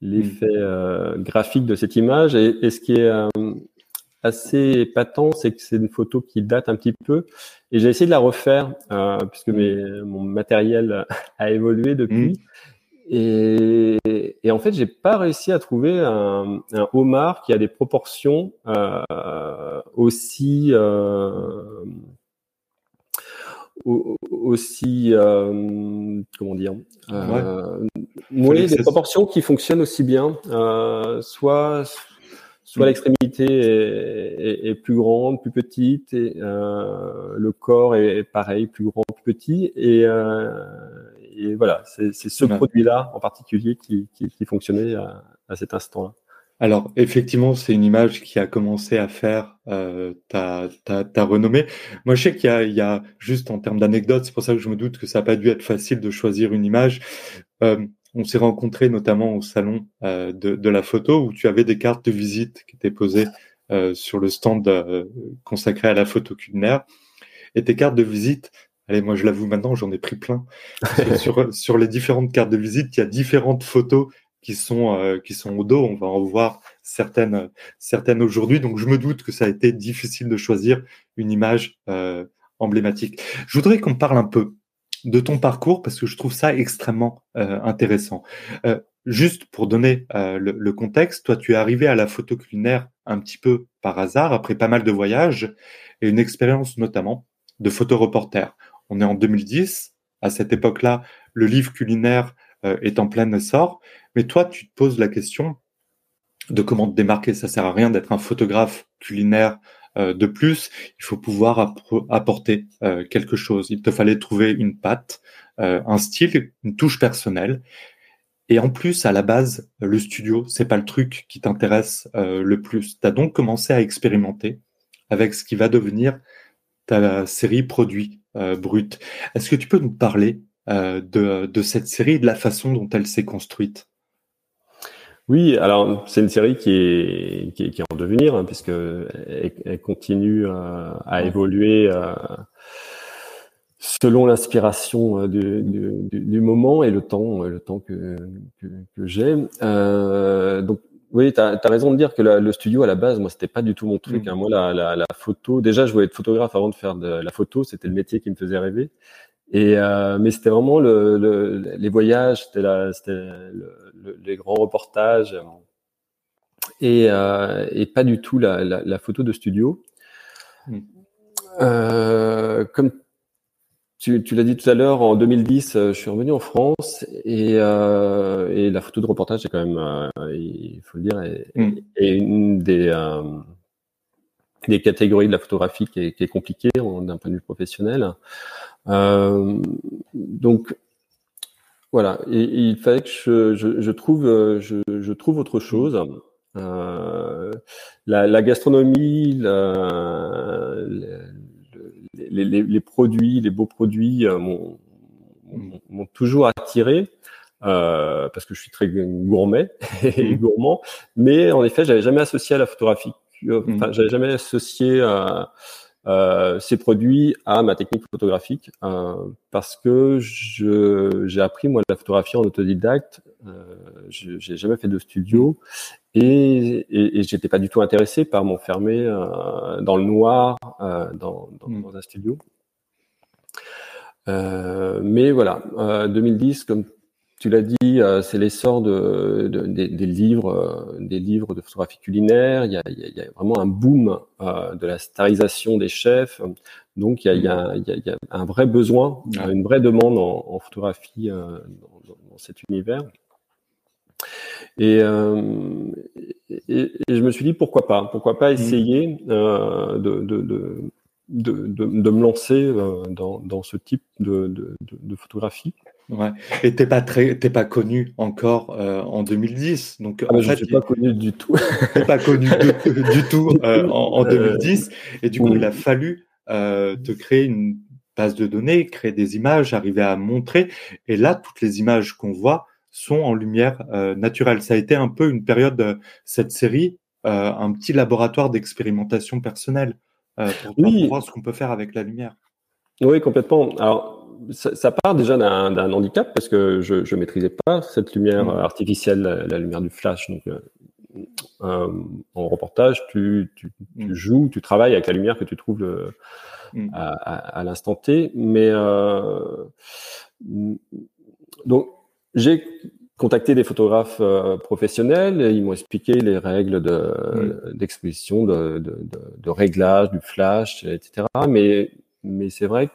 l'effet mm. euh, graphique de cette image. Et, et ce qui est assez épatant, c'est que c'est une photo qui date un petit peu. Et j'ai essayé de la refaire puisque mes, mon matériel a évolué depuis. Mm. Et, et, en fait, j'ai pas réussi à trouver un, un, homard qui a des proportions aussi aussi euh, comment dire euh, ouais. des proportions qui fonctionnent aussi bien euh, soit soit mm. l'extrémité est, est, plus grande plus petite et euh, le corps est pareil plus grand plus petit et, euh, et voilà c'est ce produit là en particulier qui, qui, qui fonctionnait à, à cet instant là alors, effectivement, c'est une image qui a commencé à faire euh, ta, ta, ta, renommée. Moi, je sais qu'il y, y, a, juste en termes d'anecdotes, c'est pour ça que je me doute que ça n'a pas dû être facile de choisir une image. Euh, on s'est rencontrés notamment au salon euh, de, de, la photo où tu avais des cartes de visite qui étaient posées euh, sur le stand euh, consacré à la photo culinaire. Et tes cartes de visite, allez, moi je l'avoue maintenant, j'en ai pris plein. sur, sur les différentes cartes de visite, il y a différentes photos qui sont euh, qui sont au dos. On va en voir certaines certaines aujourd'hui. Donc je me doute que ça a été difficile de choisir une image euh, emblématique. Je voudrais qu'on parle un peu de ton parcours parce que je trouve ça extrêmement euh, intéressant. Euh, juste pour donner euh, le, le, contexte, toi tu es arrivé à la photo culinaire un petit peu par hasard après pas mal de voyages et une expérience notamment de photoreporter. On est en 2010. À cette époque-là, le livre culinaire est en plein essor. Mais toi, tu te poses la question de comment te démarquer. Ça sert à rien d'être un photographe culinaire euh, de plus. Il faut pouvoir apporter euh, quelque chose. Il te fallait trouver une patte, un style, une touche personnelle. Et en plus, à la base, le studio, c'est pas le truc qui t'intéresse le plus. Tu as donc commencé à expérimenter avec ce qui va devenir ta série produit brut. Est-ce que tu peux nous parler de, de cette série de la façon dont elle s'est construite oui, alors c'est une série qui est, qui est, qui est en devenir, hein, puisque elle, continue euh, à évoluer euh, selon l'inspiration euh, du, du, du, moment et le temps, le temps que, que, que j'ai. Euh, donc oui, tu as, raison de dire que le studio à la base, moi, c'était pas du tout mon truc. Mmh. Hein. Moi, la, la, la, photo, déjà, je voulais être photographe avant de faire de la photo. C'était le métier qui me faisait rêver. Et euh, mais c'était vraiment le, le, les voyages, c'était le, les grands reportages et, euh, et pas du tout la, la, la photo de studio. Euh, comme tu, tu l'as dit tout à l'heure, en 2010, euh, je suis revenu en France et, euh, et la photo de reportage est quand même, euh, il faut le dire, est, hmm. est une des des catégories de la photographie qui est, qui est compliquée d'un point de vue professionnel. Euh, donc voilà, et, il fallait que je, je, je trouve, je, je, trouve autre chose. Euh, la, la, gastronomie, la, les, les, les, produits, les beaux produits euh, m'ont toujours attiré. Euh, parce que je suis très gourmet et mmh. gourmand, mais en effet, j'avais jamais associé à la photographie. Enfin, mmh. j'avais jamais associé à, euh, ces produits à ma technique photographique euh, parce que j'ai appris moi la photographie en autodidacte. Euh, j'ai jamais fait de studio et, et, et j'étais pas du tout intéressé par m'enfermer euh, dans le noir euh, dans, dans, mm. dans, un studio. Euh, mais voilà, 2010, comme tu l'as dit, euh, c'est l'essor de, de, des, des, livres, euh, des livres de photographie culinaire. Il y a, il y a vraiment un boom euh, de la starisation des chefs. Donc il y a, il y a, il y a un vrai besoin, une vraie demande en, en photographie dans, dans, cet univers. Et, et, et, je me suis dit pourquoi pas, pourquoi pas mmh. essayer de, de, de de, de, de, me lancer dans, dans ce type de, de, de photographie? Ouais. Et t'es pas très, t'es pas connu encore euh, en 2010, donc ah en je suis pas connu du tout. t'es pas connu du tout euh, en, en, 2010, et du coup il a fallu euh, te créer une base de données, créer des images, arriver à montrer, et là toutes les images qu'on voit sont en lumière euh, naturelle. Ça a été un peu une période de cette série, euh, un petit laboratoire d'expérimentation personnelle pour, oui. pour voir ce qu'on peut faire avec la lumière. Oui, complètement. Alors ça, ça, part déjà d'un handicap parce que je ne maîtrisais pas cette lumière mmh. artificielle, la, lumière du flash. Donc, euh, euh, en reportage, tu, tu, tu mmh. joues, tu travailles avec la lumière que tu trouves le, mmh. à, à, à l'instant T. Mais euh, donc, j'ai contacté des photographes euh, professionnels et ils m'ont expliqué les règles d'exposition, de, de, de, de, réglage du flash, etc. Mais, mais c'est vrai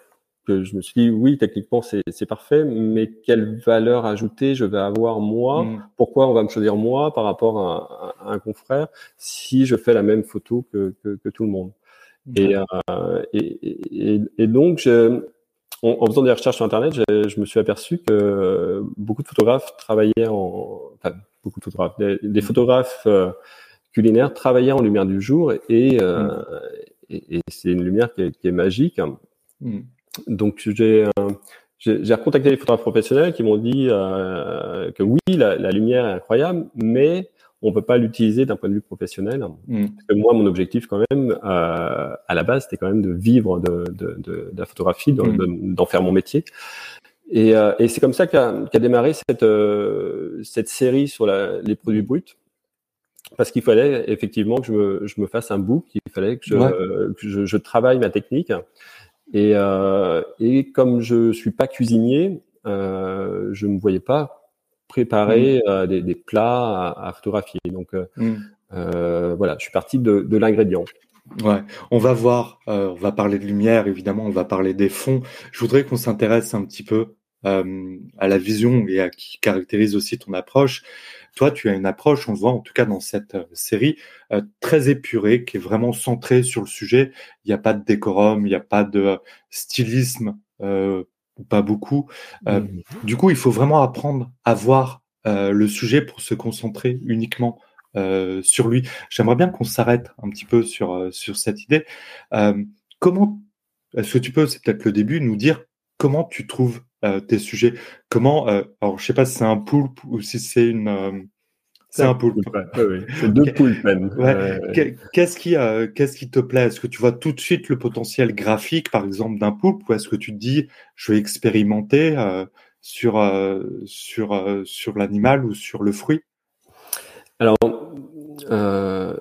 que je me suis dit oui techniquement c'est parfait mais quelle valeur ajoutée je vais avoir moi? Mm. pourquoi on va me choisir moi par rapport à, un confrère si je fais la même photo que, que, que tout le monde? Et, euh, et, et, et, donc je, en, faisant des recherches sur internet je, je, me suis aperçu que beaucoup de photographes travaillaient en enfin beaucoup de photographes des, mm. photographes euh, culinaires travaillaient en lumière du jour et, euh, mm. et, c'est une lumière qui est, qui est magique donc j'ai euh, j'ai recontacté les photographes professionnels qui m'ont dit euh, que oui, la, la, lumière est incroyable, mais on peut pas l'utiliser d'un point de vue professionnel. Mm. Parce que moi, mon objectif quand même, euh, à la base, c'était quand même de vivre de, de, de, de la photographie, mm. d'en faire mon métier. Et, euh, et c'est comme ça qu'a qu démarré cette, euh, cette série sur la, les produits bruts. Parce qu'il fallait effectivement que je me, je me fasse un book, il fallait que je, que je, je travaille ma technique. Et, euh, et comme je suis pas cuisinier, euh, je ne me voyais pas préparer mmh. euh, des, des, plats à, à, photographier. Donc euh, mmh. euh, voilà, je suis parti de, de l'ingrédient. Ouais, on va voir, euh, on va parler de lumière évidemment, on va parler des fonds. Je voudrais qu'on s'intéresse un petit peu euh, à la vision et à qui caractérise aussi ton approche. Toi, tu as une approche, on voit en tout cas dans cette euh, série, euh, très épurée, qui est vraiment centrée sur le sujet. Il n'y a pas de décorum, il n'y a pas de stylisme, euh, pas beaucoup. Euh, mmh. Du coup, il faut vraiment apprendre à voir le sujet pour se concentrer uniquement sur lui. J'aimerais bien qu'on s'arrête un petit peu sur, sur cette idée. comment, est-ce que tu peux, c'est peut-être le début, nous dire comment tu trouves tes sujets. Comment, alors je sais pas si c'est un poulpe ou si c'est une c'est un poulpe. oui, C'est deux poulpes Qu'est-ce qui, euh, qu'est-ce qui te plaît? Est-ce que tu vois tout de suite le potentiel graphique, par exemple, d'un poulpe, ou est-ce que tu te dis, je vais expérimenter euh, sur euh, sur sur l'animal ou sur le fruit? Alors,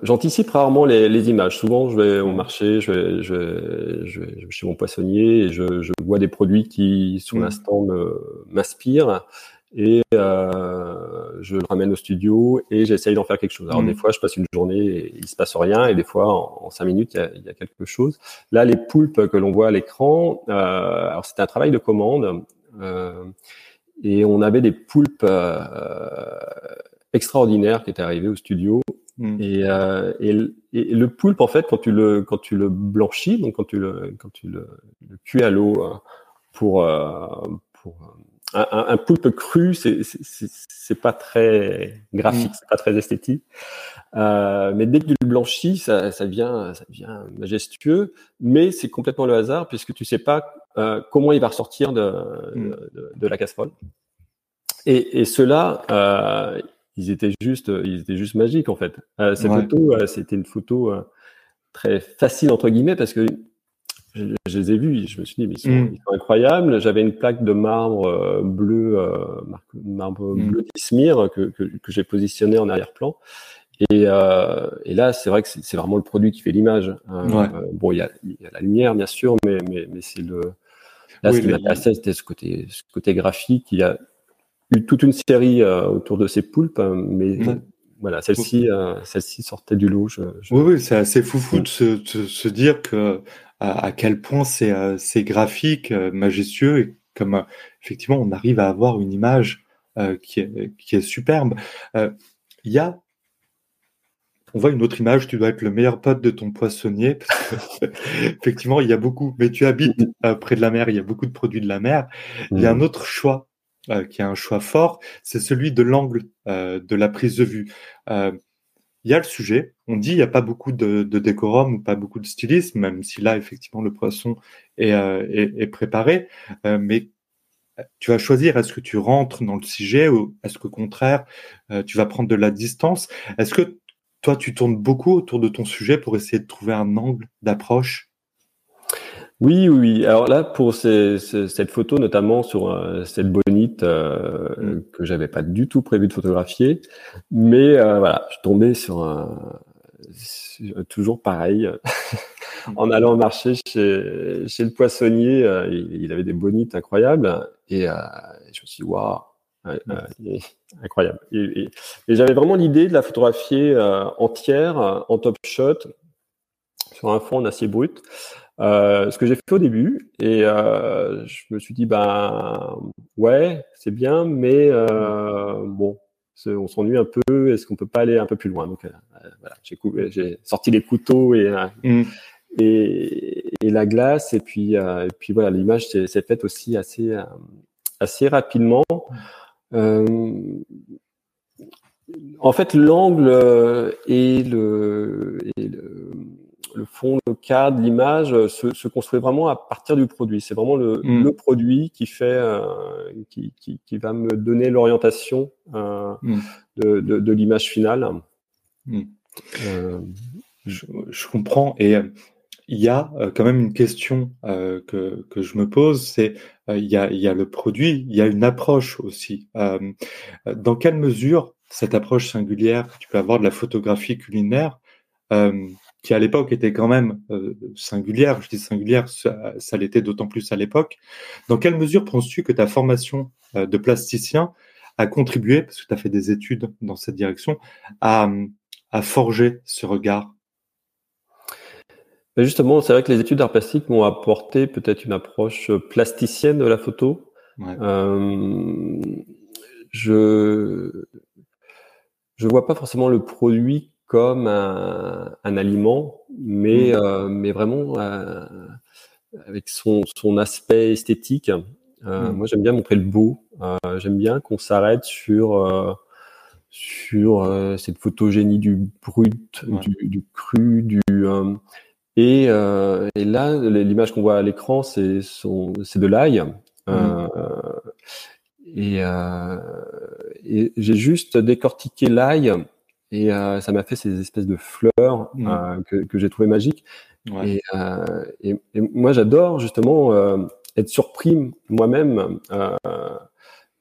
j'anticipe rarement les, images. Souvent, je vais au marché, je vais, je vais, chez mon poissonnier et je, vois des produits qui, sur mmh. l'instant, m'inspirent et euh, je le ramène au studio et j'essaye d'en faire quelque chose. Alors mmh. des fois, je passe une journée et il se passe rien, et des fois, en, cinq minutes, il y, y, a, quelque chose. Là, les poulpes que l'on voit à l'écran, euh, alors c'était un travail de commande, euh, et on avait des poulpes euh, extraordinaires qui étaient arrivés au studio. Mmh. Et, euh, et, et, le poulpe, en fait, quand tu le quand tu le blanchis, donc quand tu le quand tu le, le cuis à l'eau euh, pour pour un, un, poulpe cru, c'est pas très graphique, mm. c'est pas très esthétique. Euh, mais dès que tu le blanchis, ça, ça devient, ça devient majestueux. Mais c'est complètement le hasard puisque tu sais pas euh, comment il va ressortir de, mm. de, de, la casserole. Et, et ceux-là, euh, ils étaient juste, ils étaient juste magiques en fait. Euh, cette photo, euh, c'était une photo euh, très facile entre guillemets parce que je, les ai vus, je me suis dit, mais ils sont, mm. incroyables. J'avais une plaque de marbre euh, bleu, euh, marbre mm. bleu d'Ismir que, que, que j'ai positionné en arrière-plan. Et, euh, et, là, c'est vrai que c'est vraiment le produit qui fait l'image. Ouais. Euh, bon, il y, a, y a, la lumière, bien sûr, mais, mais, mais c'est le. Là, ce qui m'intéressait, c'était ce côté, ce côté graphique. Il y a eu toute une série euh, autour de ces poulpes, hein, mais voilà, celle-ci, celle-ci sortait du lot. Je, je... Oui, oui, c'est assez foufou de se, de se dire que à, quel point c'est euh, graphique, euh, majestueux, et comme euh, effectivement on arrive à avoir une image qui, est, qui est superbe. Il y a on voit une autre image, tu dois être le meilleur pote de ton poissonnier. effectivement, il y a beaucoup, mais tu habites près de la mer, il y a beaucoup de produits de la mer. Il y a un mmh. autre choix qui est un choix fort, c'est celui de l'angle de la prise de vue il y a le sujet. On dit il n'y a pas beaucoup de, de, décorum pas beaucoup de stylisme, même si là, effectivement, le poisson est, euh, est, est préparé. Euh, mais tu vas choisir, est-ce que tu rentres dans le sujet ou est-ce qu'au contraire, euh, tu vas prendre de la distance? Est-ce que toi, tu tournes beaucoup autour de ton sujet pour essayer de trouver un angle d'approche oui, oui. Alors là, pour ces, cette photo, notamment sur euh, cette bonite euh, mm. que j'avais pas du tout prévu de photographier, mais euh, voilà, je tombais sur un toujours pareil. en allant marcher chez, chez le poissonnier, il, avait des bonites incroyables et je me suis dit waouh. incroyable. Et, et j'avais vraiment l'idée de la photographier entière en top shot sur un fond en acier brut. Euh, ce que j'ai fait au début et euh, je me suis dit ben ouais c'est bien mais euh, bon on s'ennuie un peu est-ce qu'on peut pas aller un peu plus loin? Donc euh, voilà j'ai sorti les couteaux et, euh, mm. et, et la glace et puis et puis voilà l'image s'est faite aussi assez assez rapidement en fait l'angle et le, et le le fond, le cadre, l'image euh, se, se, construit vraiment à partir du produit. C'est vraiment le, mm. le, produit qui fait, euh, qui, qui, qui, va me donner l'orientation euh, mm. de, de, de l'image finale. Mm. Euh, je, je, comprends. Et euh, il y a quand même une question que, que je me pose, c'est il, y a, il y a le produit, il y a une approche aussi. dans quelle mesure cette approche singulière que tu peux avoir de la photographie culinaire qui à l'époque était quand même euh, singulière, je dis singulière, ça, ça l'était d'autant plus à l'époque. Dans quelle mesure penses-tu que ta formation euh, de plasticien a contribué, parce que tu as fait des études dans cette direction, à, à forger ce regard? Ben Justement, c'est vrai que les études d'art plastique m'ont apporté peut-être une approche plasticienne de la photo. Ouais. Euh, je je vois pas forcément le produit comme un, un aliment, mais, mmh. euh, mais vraiment euh, avec son, son aspect esthétique. Euh, mmh. Moi, j'aime bien montrer le beau. Euh, j'aime bien qu'on s'arrête sur, euh, sur cette photogénie du brut, du, du, cru, du et, et là l'image qu'on voit à l'écran c'est c'est de l'ail. Mmh. et, et j'ai juste décortiqué l'ail et euh, ça m'a fait ces espèces de fleurs mmh. euh, que, que j'ai trouvé magiques. Et, euh, et, et, moi, j'adore justement être surpris moi-même.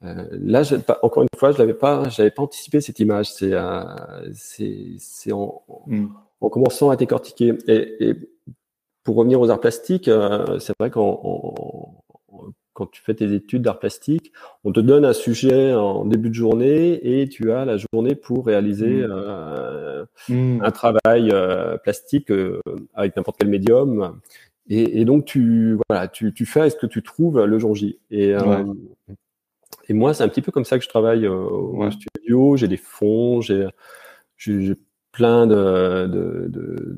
là, pas, encore une fois, je l'avais pas, j'avais pas anticipé cette image. C'est, c'est, en, mmh. en, commençant à décortiquer. Et, et, pour revenir aux arts plastiques, c'est vrai qu'en quand tu fais tes études d'art plastique, on te donne un sujet en début de journée et tu as la journée pour réaliser mmh. Euh, mmh. un travail euh, plastique euh, avec n'importe quel médium. Et, et, donc tu voilà, tu, tu fais ce que tu trouves le jour J. Et, et moi, c'est un petit peu comme ça que je travaille au studio. J'ai des fonds, j'ai plein de, de, de,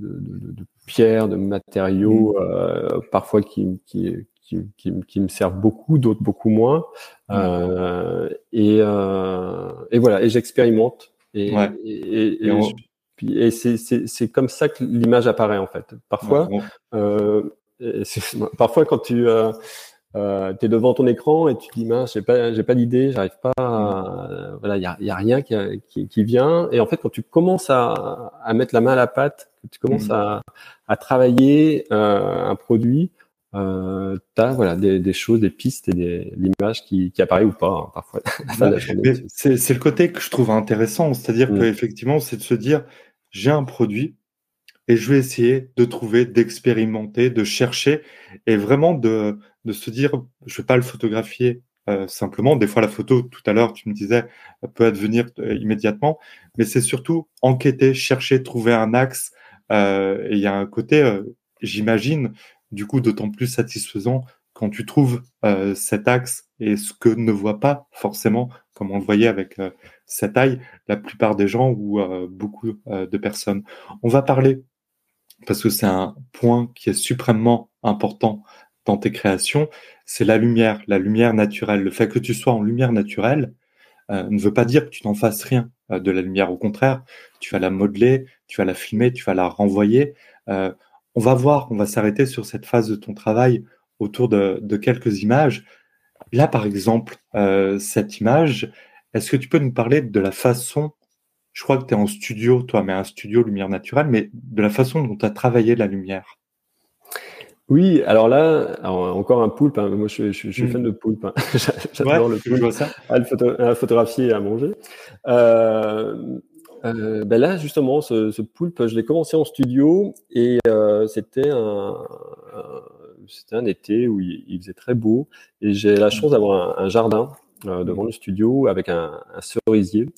de, pierres, de matériaux, mmh. parfois qui, qui, qui, qui, me servent beaucoup, d'autres beaucoup moins. Euh, et, euh, et, voilà, et j'expérimente. Et, et, et, c'est comme ça que l'image apparaît en fait. Parfois, euh, parfois quand tu euh, euh, es devant ton écran et tu dis mince, j'ai pas, j'ai pas d'idée, j'arrive pas, à, voilà, il y a, y a, rien qui, qui, qui, vient. Et en fait, quand tu commences à, à mettre la main à la pâte, que tu commences mmh. à, à travailler euh, un produit, euh, tu as voilà, des, des, choses, des pistes et des, l'image qui, qui apparaît ou pas, hein, parfois. c'est, c'est le côté que je trouve intéressant, c'est-à-dire mm. qu'effectivement, c'est de se dire, j'ai un produit et je vais essayer de trouver, d'expérimenter, de chercher et vraiment de, de se dire, je vais pas le photographier euh, simplement. Des fois, la photo, tout à l'heure, tu me disais, peut advenir euh, immédiatement, mais c'est surtout enquêter, chercher, trouver un axe. Euh, et il y a un côté, euh, j'imagine, du coup d'autant plus satisfaisant quand tu trouves euh, cet axe et ce que ne voit pas forcément, comme on le voyait avec euh, cette taille, la plupart des gens ou euh, beaucoup de personnes. On va parler, parce que c'est un point qui est suprêmement important dans tes créations, c'est la lumière, la lumière naturelle. Le fait que tu sois en lumière naturelle ne veut pas dire que tu n'en fasses rien de la lumière. Au contraire, tu vas la modeler, tu vas la filmer, tu vas la renvoyer. On va voir, on va s'arrêter sur cette phase de ton travail autour de, quelques images. Là, par exemple, euh, cette image, est-ce que tu peux nous parler de la façon, je crois que tu es en studio, toi, mais un studio lumière naturelle, mais de la façon dont tu as travaillé la lumière? Oui, alors là, encore un poulpe. Hein. Moi, je, suis fan de poulpe. Hein. J'adore le poulpe. Ça. À, le photographier et à manger. Euh, euh, ben là, justement, ce, ce poulpe, je l'ai commencé en studio et euh, c'était un, c'était un été où il, faisait très beau et j'ai la chance d'avoir un, jardin euh, devant le studio avec un, un cerisier.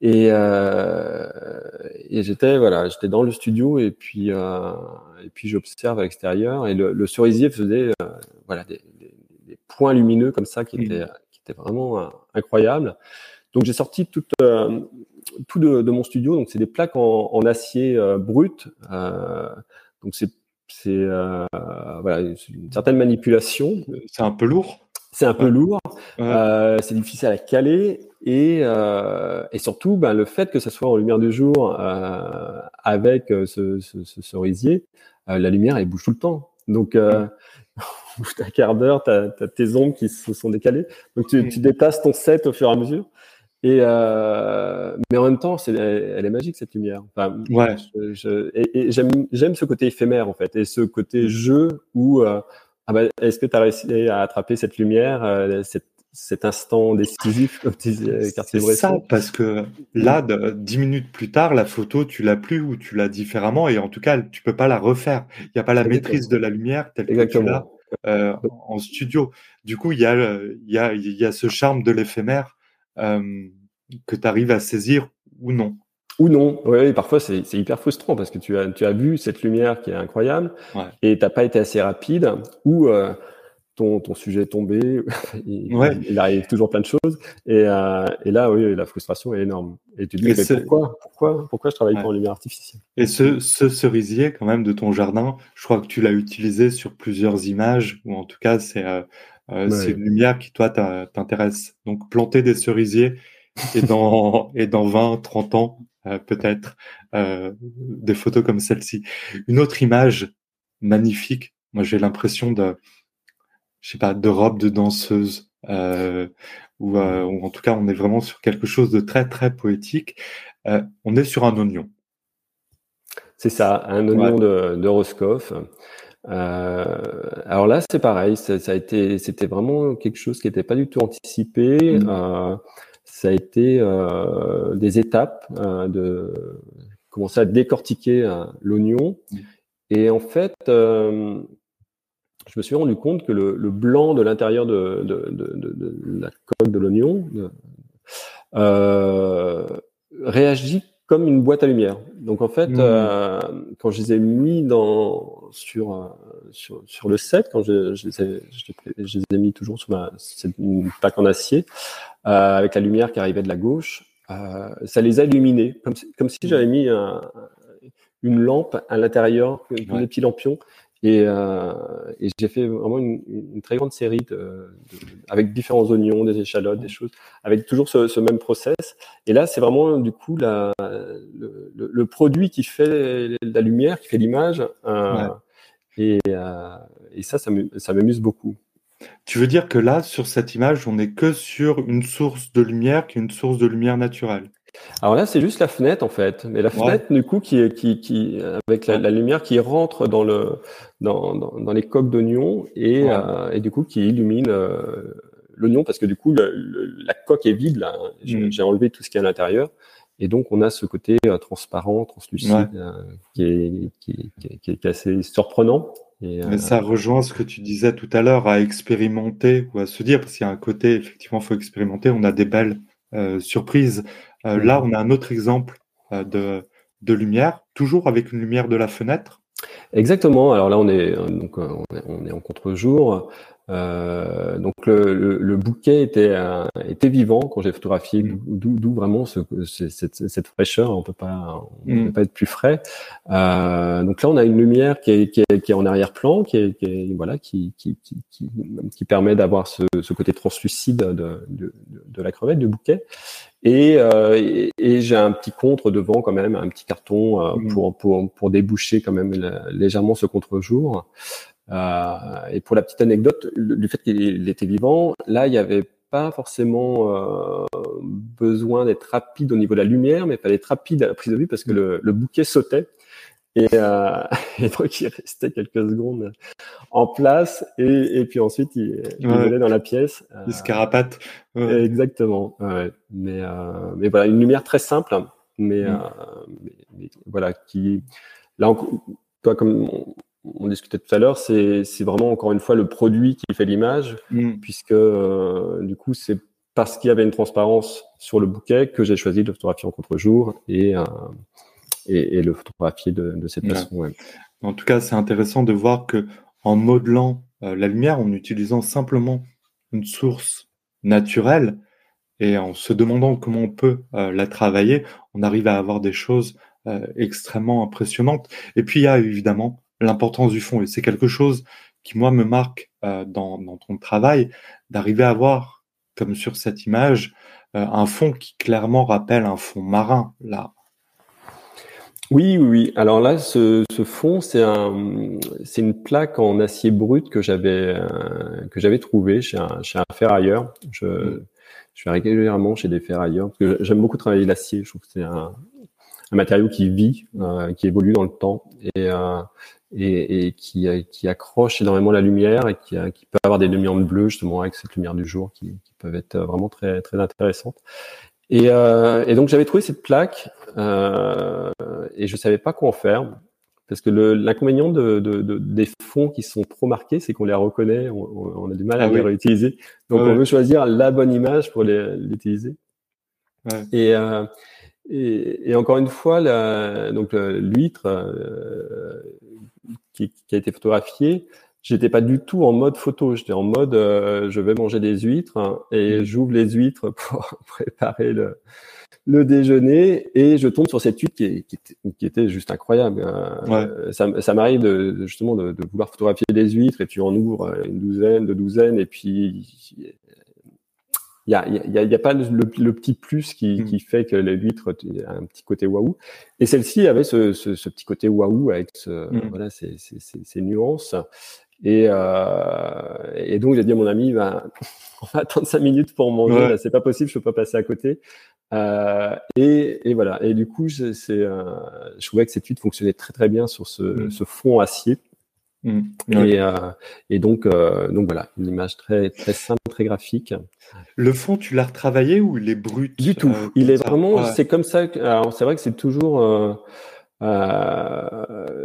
Et, euh, et j'étais voilà, j'étais dans le studio et puis euh, et puis j'observe à l'extérieur et le, le, cerisier faisait voilà des, des, des, points lumineux comme ça qui étaient qui étaient vraiment incroyables. Donc j'ai sorti toute tout de, de, mon studio. Donc, c'est des plaques en, en acier euh, brut. Euh, donc, c'est c'est euh, voilà, une certaine manipulation. C'est un peu lourd. C'est un peu lourd. Euh, c'est difficile à caler et, euh, et surtout, ben, le fait que ça soit en lumière du jour euh, avec ce, ce, ce cerisier, la lumière elle bouge tout le temps. Donc, euh, bout d'un quart d'heure, tu as, tes ombres qui se sont décalées. Donc, tu, tu déplaces ton set au fur et à mesure. Et euh, mais en même temps, c'est, elle est magique cette lumière. Enfin, ouais. Je, je, et, j'aime, j'aime ce côté éphémère en fait, et ce côté mm. jeu où euh, ah bah, est-ce que tu as réussi à attraper cette lumière, euh, cette, cet instant décisif comme tu disais, C'est ça, parce que là, de, dix minutes plus tard, la photo, tu l'as plus ou tu l'as différemment, et en tout cas, tu peux pas la refaire. Il n'y a pas la maîtrise de la lumière telle Exactement. que tu l'as en studio. Du coup, il y a, il y a, il y a ce charme de l'éphémère que tu arrives à saisir ou non. Ou non, oui, parfois c'est hyper frustrant parce que tu as, tu as vu cette lumière qui est incroyable ouais. et t'as pas été assez rapide ou euh, ton, ton sujet est tombé, il, ouais. il, arrive toujours plein de choses et, euh, et là, oui, la frustration est énorme. Et tu te dis, mais pourquoi, pourquoi, pourquoi je travaille ouais. pas en lumière artificielle? Et ce, ce cerisier quand même de ton jardin, je crois que tu l'as utilisé sur plusieurs images ou en tout cas c'est euh, euh, c'est une lumière qui toi t'intéresse. Donc planter des cerisiers et dans, et dans 20, 30 ans, euh, peut-être, euh, des photos comme celle-ci. Une autre image magnifique, moi j'ai l'impression de, je sais pas, de robe de danseuse, euh, ou, ou, en tout cas on est vraiment sur quelque chose de très très poétique. on est sur un oignon. C'est ça, un oignon de, de Roscoff. Euh, alors là, c'est pareil. Ça, ça, a été, c'était vraiment quelque chose qui n'était pas du tout anticipé. Mmh. Euh, ça a été euh, des étapes euh, de commencer à décortiquer euh, l'oignon. Mmh. Et en fait, euh, je me suis rendu compte que le, le blanc de l'intérieur de, de, de, de, la coque de l'oignon réagit comme une boîte à lumière. Donc en fait, mmh. euh, quand je les ai mis dans sur euh, sur, sur le set, quand je, je, les ai, je, les ai mis toujours sur ma une plaque en acier euh, avec la lumière qui arrivait de la gauche, euh, ça les a illuminés comme si, comme si j'avais mis un, une lampe à l'intérieur, ouais. des petits lampions, et, euh, et j'ai fait vraiment une, une, très grande série de, de, avec différents oignons, des échalotes, des choses, avec toujours ce, ce même process. Et là, c'est vraiment du coup la, le, produit qui fait la lumière, qui fait l'image. Euh, ouais. et, euh, et, ça, ça m'amuse beaucoup. Tu veux dire que là, sur cette image, on n'est que sur une source de lumière qui est une source de lumière naturelle? Alors là, c'est juste la fenêtre en fait, mais la fenêtre ouais. du coup qui, qui, qui avec la, la, lumière qui rentre dans le dans, dans, dans les coques d'oignon et, ouais. euh, et du coup qui illumine euh, l'oignon parce que du coup le, le, la coque est vide là. J'ai mm. enlevé tout ce qui est à l'intérieur et donc on a ce côté euh, transparent, translucide ouais. Qui, est, qui, est assez surprenant. Et, Mais ça rejoint ce que tu disais tout à l'heure à expérimenter ou à se dire parce qu'il y a un côté effectivement faut expérimenter. On a des belles euh, surprises euh, là, on a un autre exemple euh, de, lumière, toujours avec une lumière de la fenêtre. Exactement. Alors là, on est est en contre-jour. Euh, donc le, le, le, bouquet était euh, était vivant quand j'ai photographié, mmh. d'où vraiment ce, cette, cette, fraîcheur. On peut pas on mmh. peut pas être plus frais. Euh, donc là, on a une lumière qui est, qui est, qui est en arrière-plan, qui est, qui est, voilà, qui qui, qui, qui, permet d'avoir ce, ce, côté translucide de, de, de, la crevette du bouquet. Et, euh, et, et j'ai un petit contre devant quand même, un petit carton euh, mmh. pour, pour, pour déboucher quand même légèrement ce contre-jour. Euh, et pour la petite anecdote, du fait qu'il était vivant, là, il n'y avait pas forcément euh, besoin d'être rapide au niveau de la lumière, mais il fallait être rapide à la prise de vue parce que le, le bouquet sautait. Et, euh, et, donc il restait quelques secondes en place et, et puis ensuite il, il ouais. dans la pièce. Euh, scarapate. Ouais. Exactement. Ouais. Mais, euh, mais voilà, une lumière très simple, mais, mm. mais, mais, voilà, qui là, toi comme on discutait tout à l'heure, c'est vraiment encore une fois le produit qui fait l'image, mm. puisque euh, du coup, c'est parce qu'il y avait une transparence sur le bouquet que j'ai choisi de photographier en contre-jour et, euh, et, et, le photographier de, de cette ouais. façon. Ouais. En tout cas, c'est intéressant de voir que en modelant euh, la lumière, en utilisant simplement une source naturelle et en se demandant comment on peut la travailler, on arrive à avoir des choses extrêmement impressionnantes. Et puis, il y a évidemment l'importance du fond. Et c'est quelque chose qui, moi, me marque euh, dans, dans, ton travail, d'arriver à avoir, comme sur cette image, euh, un fond qui clairement rappelle un fond marin, là. Oui, oui, oui. Alors là, ce, ce fond, c'est un, c'est une plaque en acier brut que j'avais, euh, que j'avais trouvé chez un, chez un ferrailleur. Je, mmh. je vais régulièrement chez des ferrailleurs parce que j'aime beaucoup travailler l'acier. Je trouve que c'est un, un matériau qui vit, euh, qui évolue dans le temps et, euh, et, et qui, qui, accroche énormément la lumière et qui, qui, peut avoir des lumières bleues justement avec cette lumière du jour qui, qui peuvent être vraiment très très intéressantes. Et, euh, et donc j'avais trouvé cette plaque euh, et je savais pas quoi en faire parce que l'inconvénient de, de, de, des fonds qui sont trop marqués, c'est qu'on les reconnaît, on, on, a du mal à ah les oui. réutiliser. Donc ouais. on veut choisir la bonne image pour l'utiliser. Ouais. Et, euh, et, et, encore une fois, donc l'huître euh, qui, qui, a été photographiée, j'étais pas du tout en mode photo. J'étais en mode, euh, je vais manger des huîtres hein, et mmh. j'ouvre les huîtres pour préparer le, le, déjeuner et je tombe sur cette huître qui, qui, était, qui était, juste incroyable. Euh, ouais. Ça, ça m'arrive de, justement de, de, vouloir photographier des huîtres et tu en ouvres une douzaine, deux douzaines et puis il n'y a, y a, y a, pas le, le, petit plus qui, mm. qui fait que l'huître a un petit côté waouh. Et celle-ci avait ce, ce, ce, petit côté waouh avec ce, mm. voilà, ces, ces, ces, nuances. Et, euh, et donc j'ai dit à mon ami, ben, on va attendre cinq minutes pour manger, ouais. c'est pas possible, je peux pas passer à côté. Euh, et, et, voilà. Et du coup, c'est, euh, je trouvais que cette huître fonctionnait très très bien sur ce, mm. ce fond acier. Mmh. Et, euh, et, donc, euh, donc voilà, une image très, très simple, très graphique. Le fond, tu l'as retravaillé ou il est brut Du tout. Euh, il est vraiment, ouais. c'est comme ça. alors, c'est vrai que c'est toujours. Euh,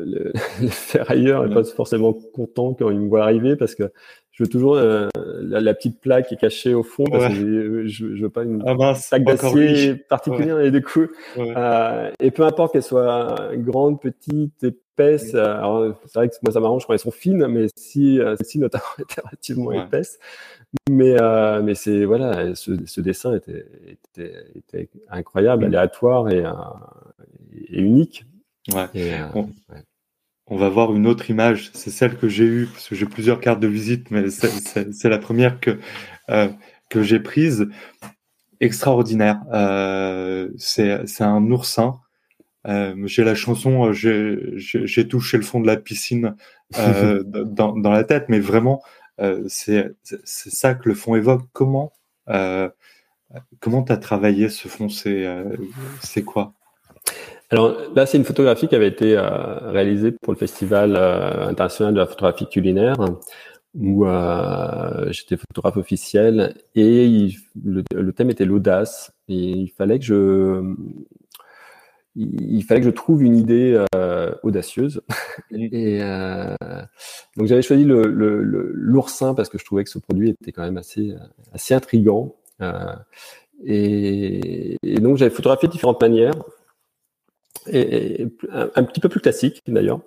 le, le ferrailleur n'est pas forcément content quand il me voit arriver parce que je veux toujours euh, la, la, petite plaque qui est cachée au fond parce ouais. que je, je veux pas une ah mince, plaque d'acier particulière ouais. et du coup euh, et peu importe qu'elle soit grande, petite, épaisse. C'est vrai que moi ça m'arrange quand elles sont fines, mais si euh, celle-ci notamment était relativement épaisse. Mais euh, mais c'est voilà, ce, ce dessin était, était, était incroyable, mmh. aléatoire et, et unique. Ouais. Et, on va voir une autre image. C'est celle que j'ai eue, parce que j'ai plusieurs cartes de visite, mais c'est la première que, euh, que j'ai prise. Extraordinaire. Euh, c'est un oursin. Euh, j'ai la chanson, euh, j'ai touché le fond de la piscine euh, dans, dans, la tête, mais vraiment, euh, c'est ça que le fond évoque. Comment comment tu as travaillé ce fond? C'est quoi? Alors là, c'est une photographie qui avait été euh, réalisée pour le Festival euh, international de la photographie culinaire, où euh, j'étais photographe officiel et il, le, le, thème était l'audace. Et il fallait que je, il, fallait que je trouve une idée euh, audacieuse. et euh, donc j'avais choisi le, le, l'oursin parce que je trouvais que ce produit était quand même assez, assez intrigant. Et, et donc j'avais photographié de différentes manières un, un, petit peu plus classique d'ailleurs.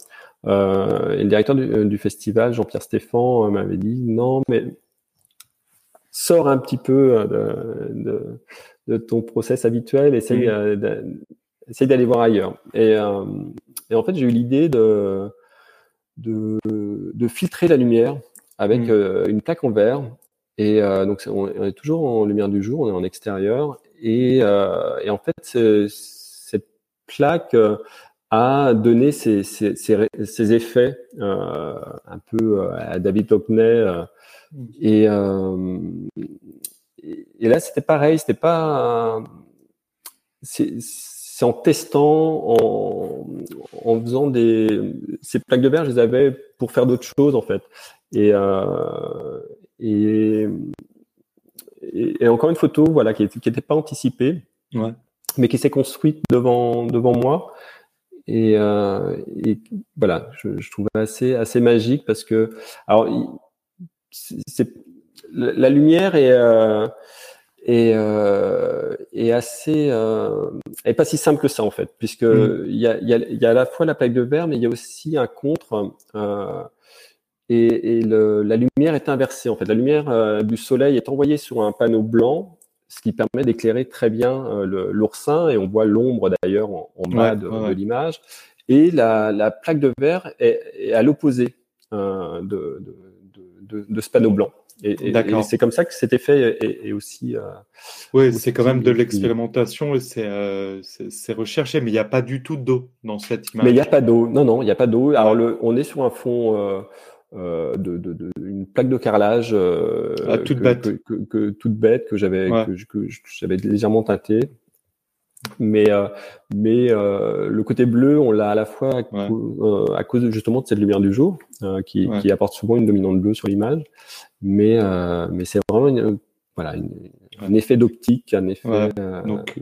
Euh, et le directeur du, euh, du festival, Jean-Pierre Stéphan, euh, m'avait dit non, mais sors un petit peu de, de, de ton process habituel, essaye, mmh. d'aller voir ailleurs. Et, euh, et en fait, j'ai eu l'idée de, de, de, filtrer la lumière avec mmh. euh, une plaque en verre. Et donc, on, on, est toujours en lumière du jour, on est en extérieur. Et, et en fait, plaque euh, a donné ces, ces, ces effets euh, un peu euh, à David Hockney. Et, euh, et là, c'était pareil, c'était pas. C'est en testant, en, en faisant des. Ces plaques de verre, je les avais pour faire d'autres choses, en fait. Et, et, et, encore une photo, voilà, qui n'était pas anticipée. Ouais mais qui s'est construite devant devant moi. Et, euh, et voilà, je, je trouvais assez assez magique parce que alors c'est la lumière est euh, est, euh, est assez euh, est pas si simple que ça en fait, puisque mm. il y, a, y, a, y a à la fois la plaque de verre, mais il y a aussi un contre. Euh, et, et le, la lumière est inversée en fait. La lumière euh, du soleil est envoyée sur un panneau blanc ce qui permet d'éclairer très bien euh, l'oursin et on voit l'ombre d'ailleurs en, en, bas ouais, de, ouais. de l'image. Et la, la, plaque de verre est, est à l'opposé euh, de, de, de, ce panneau blanc. Et, et, et c'est comme ça que cet effet est, est aussi. Euh, oui, c'est quand même de l'expérimentation et c'est recherché, mais il n'y a pas du tout d'eau dans cette image. Mais il n'y a pas d'eau. Non, non, il n'y a pas d'eau. Alors, le, on est sur un fond. Euh, de, de, de, une plaque de carrelage euh, ah, toute que, bête, que, que, toute bête que j'avais ouais. que, j'avais légèrement teinté. Mais euh, mais euh, le côté bleu, on l'a à la fois à, ouais. Euh, à, cause justement de cette lumière du jour euh, qui, ouais. qui apporte souvent une dominante bleue sur l'image. Mais mais c'est vraiment une, voilà une, un effet d'optique, un effet. Donc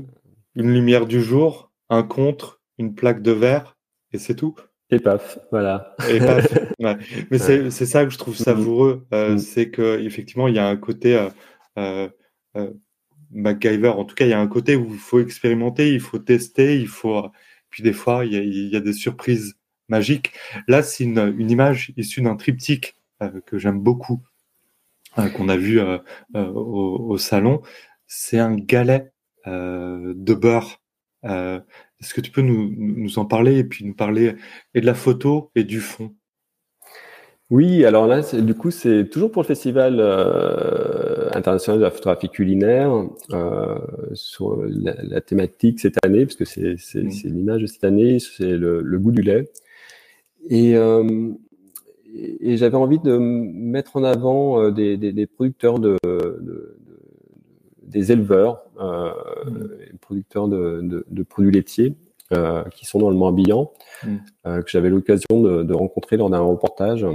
une lumière du jour, un contre, une plaque de verre et c'est tout. Et paf, voilà. Et paf. Ouais. Mais c'est c'est ça que je trouve mm-hmm. savoureux, euh, mm. c'est que effectivement il y a un côté euh, euh, MacGyver. En tout cas, il y a un côté où il faut expérimenter, il faut tester, il faut. Puis des fois, il y a, il y a des surprises magiques. Là, c'est une, une image issue d'un triptyque euh, que j'aime beaucoup, euh, qu'on a vu au, au, salon. C'est un galet de beurre. Est-ce que tu peux nous, nous, en parler et puis nous parler et de la photo et du fond? Oui, alors là, du coup, c'est toujours pour le Festival euh, international de la photographie culinaire sur la, thématique cette année, parce que c'est mmh. l'image de cette année, c'est le, le, goût du lait. Et, et j'avais envie de mettre en avant euh, des, des, des producteurs de, de, des éleveurs, euh, mmh. producteurs de, de, produits laitiers euh, qui sont dans le Morbihan, mmh. euh, que j'avais l'occasion de, rencontrer lors d'un reportage.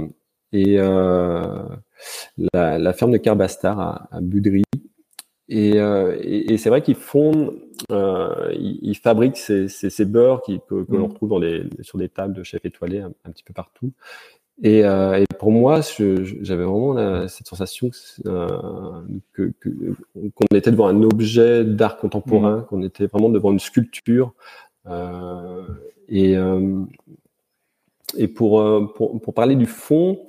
Et la, la, ferme de Carbastar à, à Budry. Et, et, et c'est vrai qu'ils font, ils, ils, fabriquent ces, ces, ces beurres qui, que, que l'on mmh. retrouve dans les, sur des tables de chefs étoilés un, un petit peu partout. Et, euh, et, pour moi, j'avais vraiment cette sensation euh, que qu'on était devant un objet d'art contemporain, mmh. qu'on était vraiment devant une sculpture. Euh, et, et pour, pour, pour, parler du fond,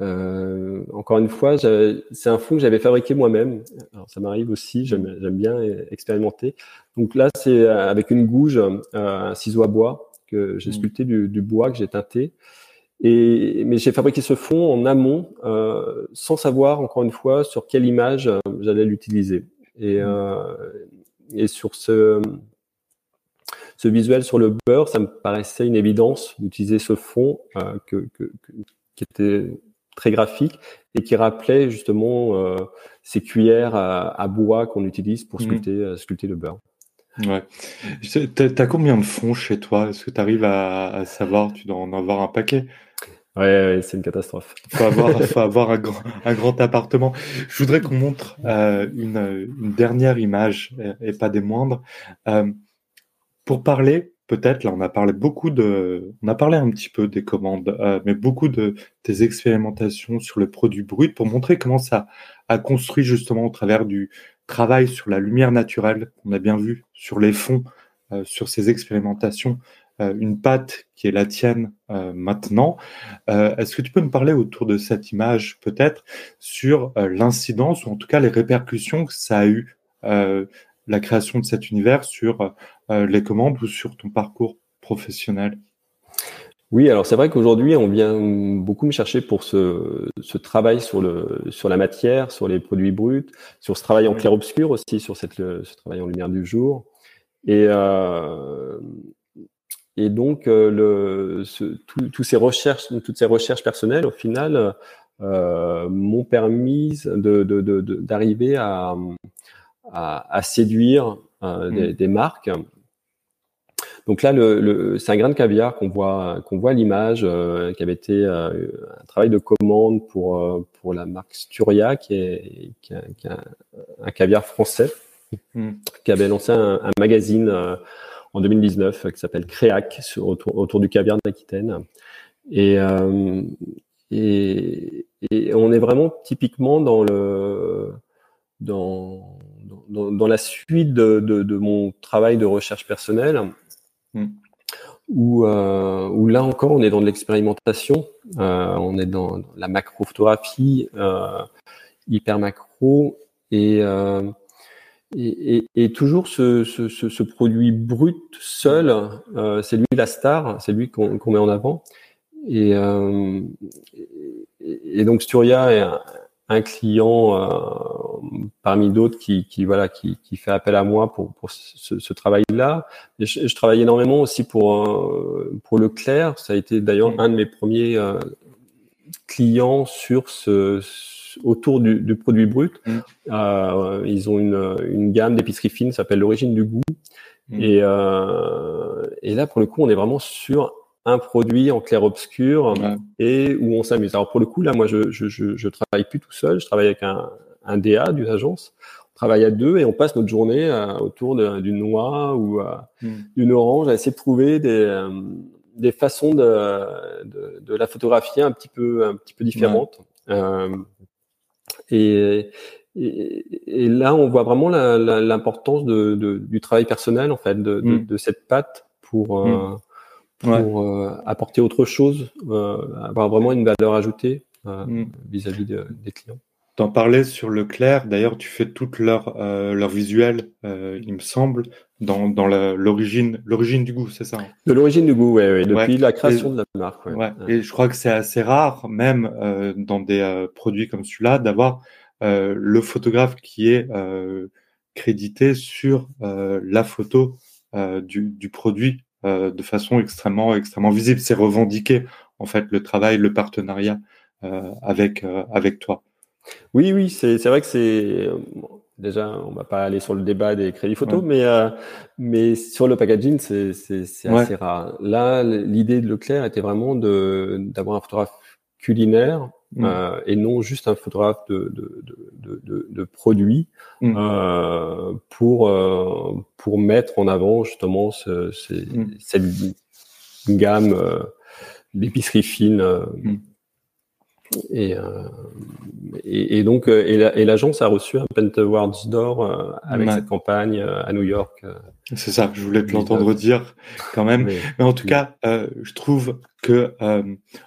euh, encore une fois, c'est un fond que j'avais fabriqué moi-même. Ça m'arrive aussi, j'aime bien expérimenter. Donc là, c'est avec une gouge, un ciseau à bois que j'ai mmh. sculpté du, du bois que j'ai teinté. Et, mais j'ai fabriqué ce fond en amont, euh, sans savoir encore une fois sur quelle image euh, j'allais l'utiliser. Et, mmh. euh, et sur ce, ce visuel sur le beurre, ça me paraissait une évidence d'utiliser ce fond euh, que, que, qui était très graphique et qui rappelait justement euh, ces cuillères à, bois qu'on utilise pour mmh. sculpter, euh, sculpter le beurre. Ouais. T'as combien de fonds chez toi? Est-ce que tu arrives à, à, savoir Tu dois en avoir un paquet? Ouais, c'est une catastrophe. Faut avoir, faut avoir un grand, un grand appartement. Je voudrais qu'on montre euh, une, dernière image et, pas des moindres euh, pour parler. Peut-être là, on a parlé beaucoup de, on a parlé un petit peu des commandes, euh, mais beaucoup de tes expérimentations sur le produit brut pour montrer comment ça a construit justement au travers du travail sur la lumière naturelle qu'on a bien vu sur les fonds, sur ces expérimentations une patte qui est la tienne euh, maintenant. Euh, est-ce que tu peux me parler autour de cette image peut-être sur l'incidence ou en tout cas les répercussions que ça a eu la création de cet univers sur les commandes ou sur ton parcours professionnel? Oui, alors c'est vrai qu'aujourd'hui, on vient beaucoup me chercher pour ce, ce, travail sur, le, sur la matière, sur les produits bruts, sur ce travail en clair-obscur aussi, sur cette, ce travail en lumière du jour. Et, euh, et donc, euh, le, ce, tout, ces recherches, toutes ces recherches personnelles, au final, euh, m'ont permis d'arriver de, de, à, à, à, séduire euh, des, mmh. des, marques. Donc là, le, le, c'est un grain de caviar qu'on voit, qu'on voit à l'image, euh, qui avait été un travail de commande pour, pour la marque Sturia, qui est, qui est, qui est un, un, caviar français, mmh. qui avait lancé un, un magazine en 2019 euh, qui s'appelle Créac autour, autour, du caviar d'Aquitaine. Et, euh, et, et, on est vraiment typiquement dans le dans, dans, dans la suite de, de, de, mon travail de recherche personnelle. Mm. Où, euh, où, là encore on est dans de l'expérimentation, euh, on est dans, la macro-photographie euh, hyper macro et, et, et, et, toujours ce, ce, ce, produit brut seul, euh, c'est lui la star, c'est lui qu'on met en avant. Et, euh, et, donc Sturia est un, client euh, parmi d'autres qui, qui, voilà qui, qui, fait appel à moi pour, pour ce, ce travail-là. Je, je, travaille énormément aussi pour euh, pour Leclerc. Ça a été d'ailleurs un de mes premiers euh, clients sur ce autour du, du produit brut. Mm. Euh, ils ont une, une gamme d'épicerie fine, s'appelle l'origine du goût. Mm. Et, euh, et là, pour le coup, on est vraiment sur un produit en clair-obscur et où on s'amuse. Alors pour le coup, là, moi, je, je, je, je, travaille plus tout seul. Je travaille avec un, un DA d'une agence. On travaille à deux et on passe notre journée euh, autour d'une noix ou mm. d'une orange à essayer de trouver des, des façons de, de, de, la photographier un petit peu, un petit peu différentes. Euh, et, et, là, on voit vraiment l'importance de, de, du travail personnel, en fait, de, de, mm. de cette patte pour, euh, mm. pour euh, apporter autre chose, euh, avoir vraiment une valeur ajoutée mm. vis-à-vis des clients. T'en parlais sur Leclerc. D'ailleurs, tu fais toute leur euh, leur visuel, euh, il me semble, dans, dans l'origine l'origine du goût, c'est ça hein? De l'origine du goût, oui, depuis la création de la marque. Ouais. Et je crois que c'est assez rare, même euh, dans des produits comme celui-là, d'avoir le photographe qui est crédité sur la photo du, du, produit de façon extrêmement, extrêmement visible. C'est revendiquer en fait le travail, le partenariat avec, avec toi. Oui, oui, c'est vrai que c'est déjà, on va pas aller sur le débat des crédits photos, mais euh, mais sur le packaging, c'est c'est assez rare. Là, l'idée de Leclerc était vraiment de d'avoir un photographe culinaire mm. euh, et non juste un photographe de de de de, de produits mm. euh, pour euh, pour mettre en avant justement ce, mm. cette gamme euh, d'épicerie fine. Et, euh, et, et, donc, euh, et l'agence a reçu un Pent Awards d'or euh, avec cette campagne à New York. C'est ça, je voulais te l'entendre dire quand même. Mais, en tout cas, je trouve que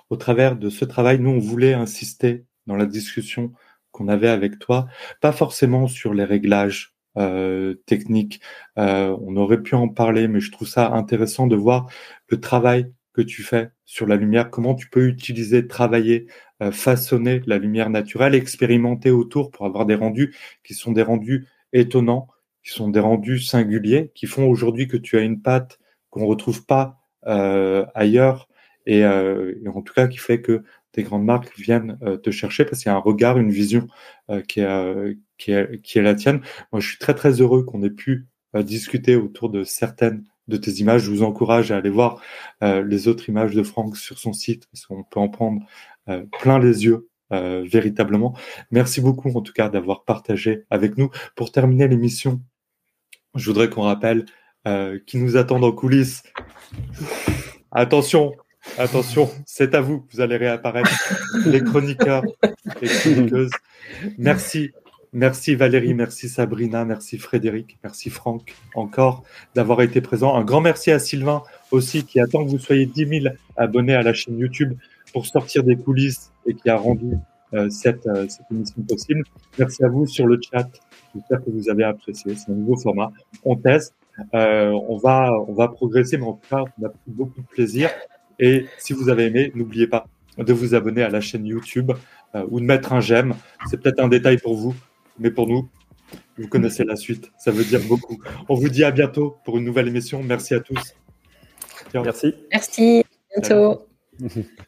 au travers de ce travail, nous, on voulait insister dans la discussion qu'on avait avec toi, pas forcément sur les réglages euh, techniques. Euh, on aurait pu en parler, mais je trouve ça intéressant de voir le travail que tu fais sur la lumière, comment tu peux utiliser, travailler euh, façonner la lumière naturelle, expérimenter autour pour avoir des rendus qui sont des rendus étonnants, qui sont des rendus singuliers, qui font aujourd'hui que tu as une pâte qu'on retrouve pas euh, ailleurs euh, et, en tout cas qui fait que des grandes marques viennent te chercher parce qu'il y a un regard, une vision qui, est, qui, est, qui est la tienne. Moi, je suis très très heureux qu'on ait pu discuter autour de certaines de tes images. Je vous encourage à aller voir les autres images de Franck sur son site parce qu'on peut en prendre euh, plein les yeux euh, véritablement. Merci beaucoup en tout cas d'avoir partagé avec nous. Pour terminer l'émission, je voudrais qu'on rappelle euh, qui nous attendent en coulisses. Attention, attention, c'est à vous, vous allez réapparaître, les chroniqueurs, les chroniqueuses. Merci, merci Valérie, merci Sabrina, merci Frédéric, merci Franck encore d'avoir été présent. Un grand merci à Sylvain aussi qui attend que vous soyez 10 000 abonnés à la chaîne YouTube pour sortir des coulisses et qui a rendu euh, cette, euh, cette, émission possible. Merci à vous sur le chat. J'espère que vous avez apprécié. C'est un nouveau format. On teste. Euh, on va on va progresser, mais en tout cas, on a pris beaucoup de plaisir. Et si vous avez aimé, n'oubliez pas de vous abonner à la chaîne YouTube euh, ou de mettre un j'aime. C'est peut-être un détail pour vous, mais pour nous, vous connaissez la suite. Ça veut dire beaucoup. On vous dit à bientôt pour une nouvelle émission. Merci à tous. Merci. Merci. À bientôt.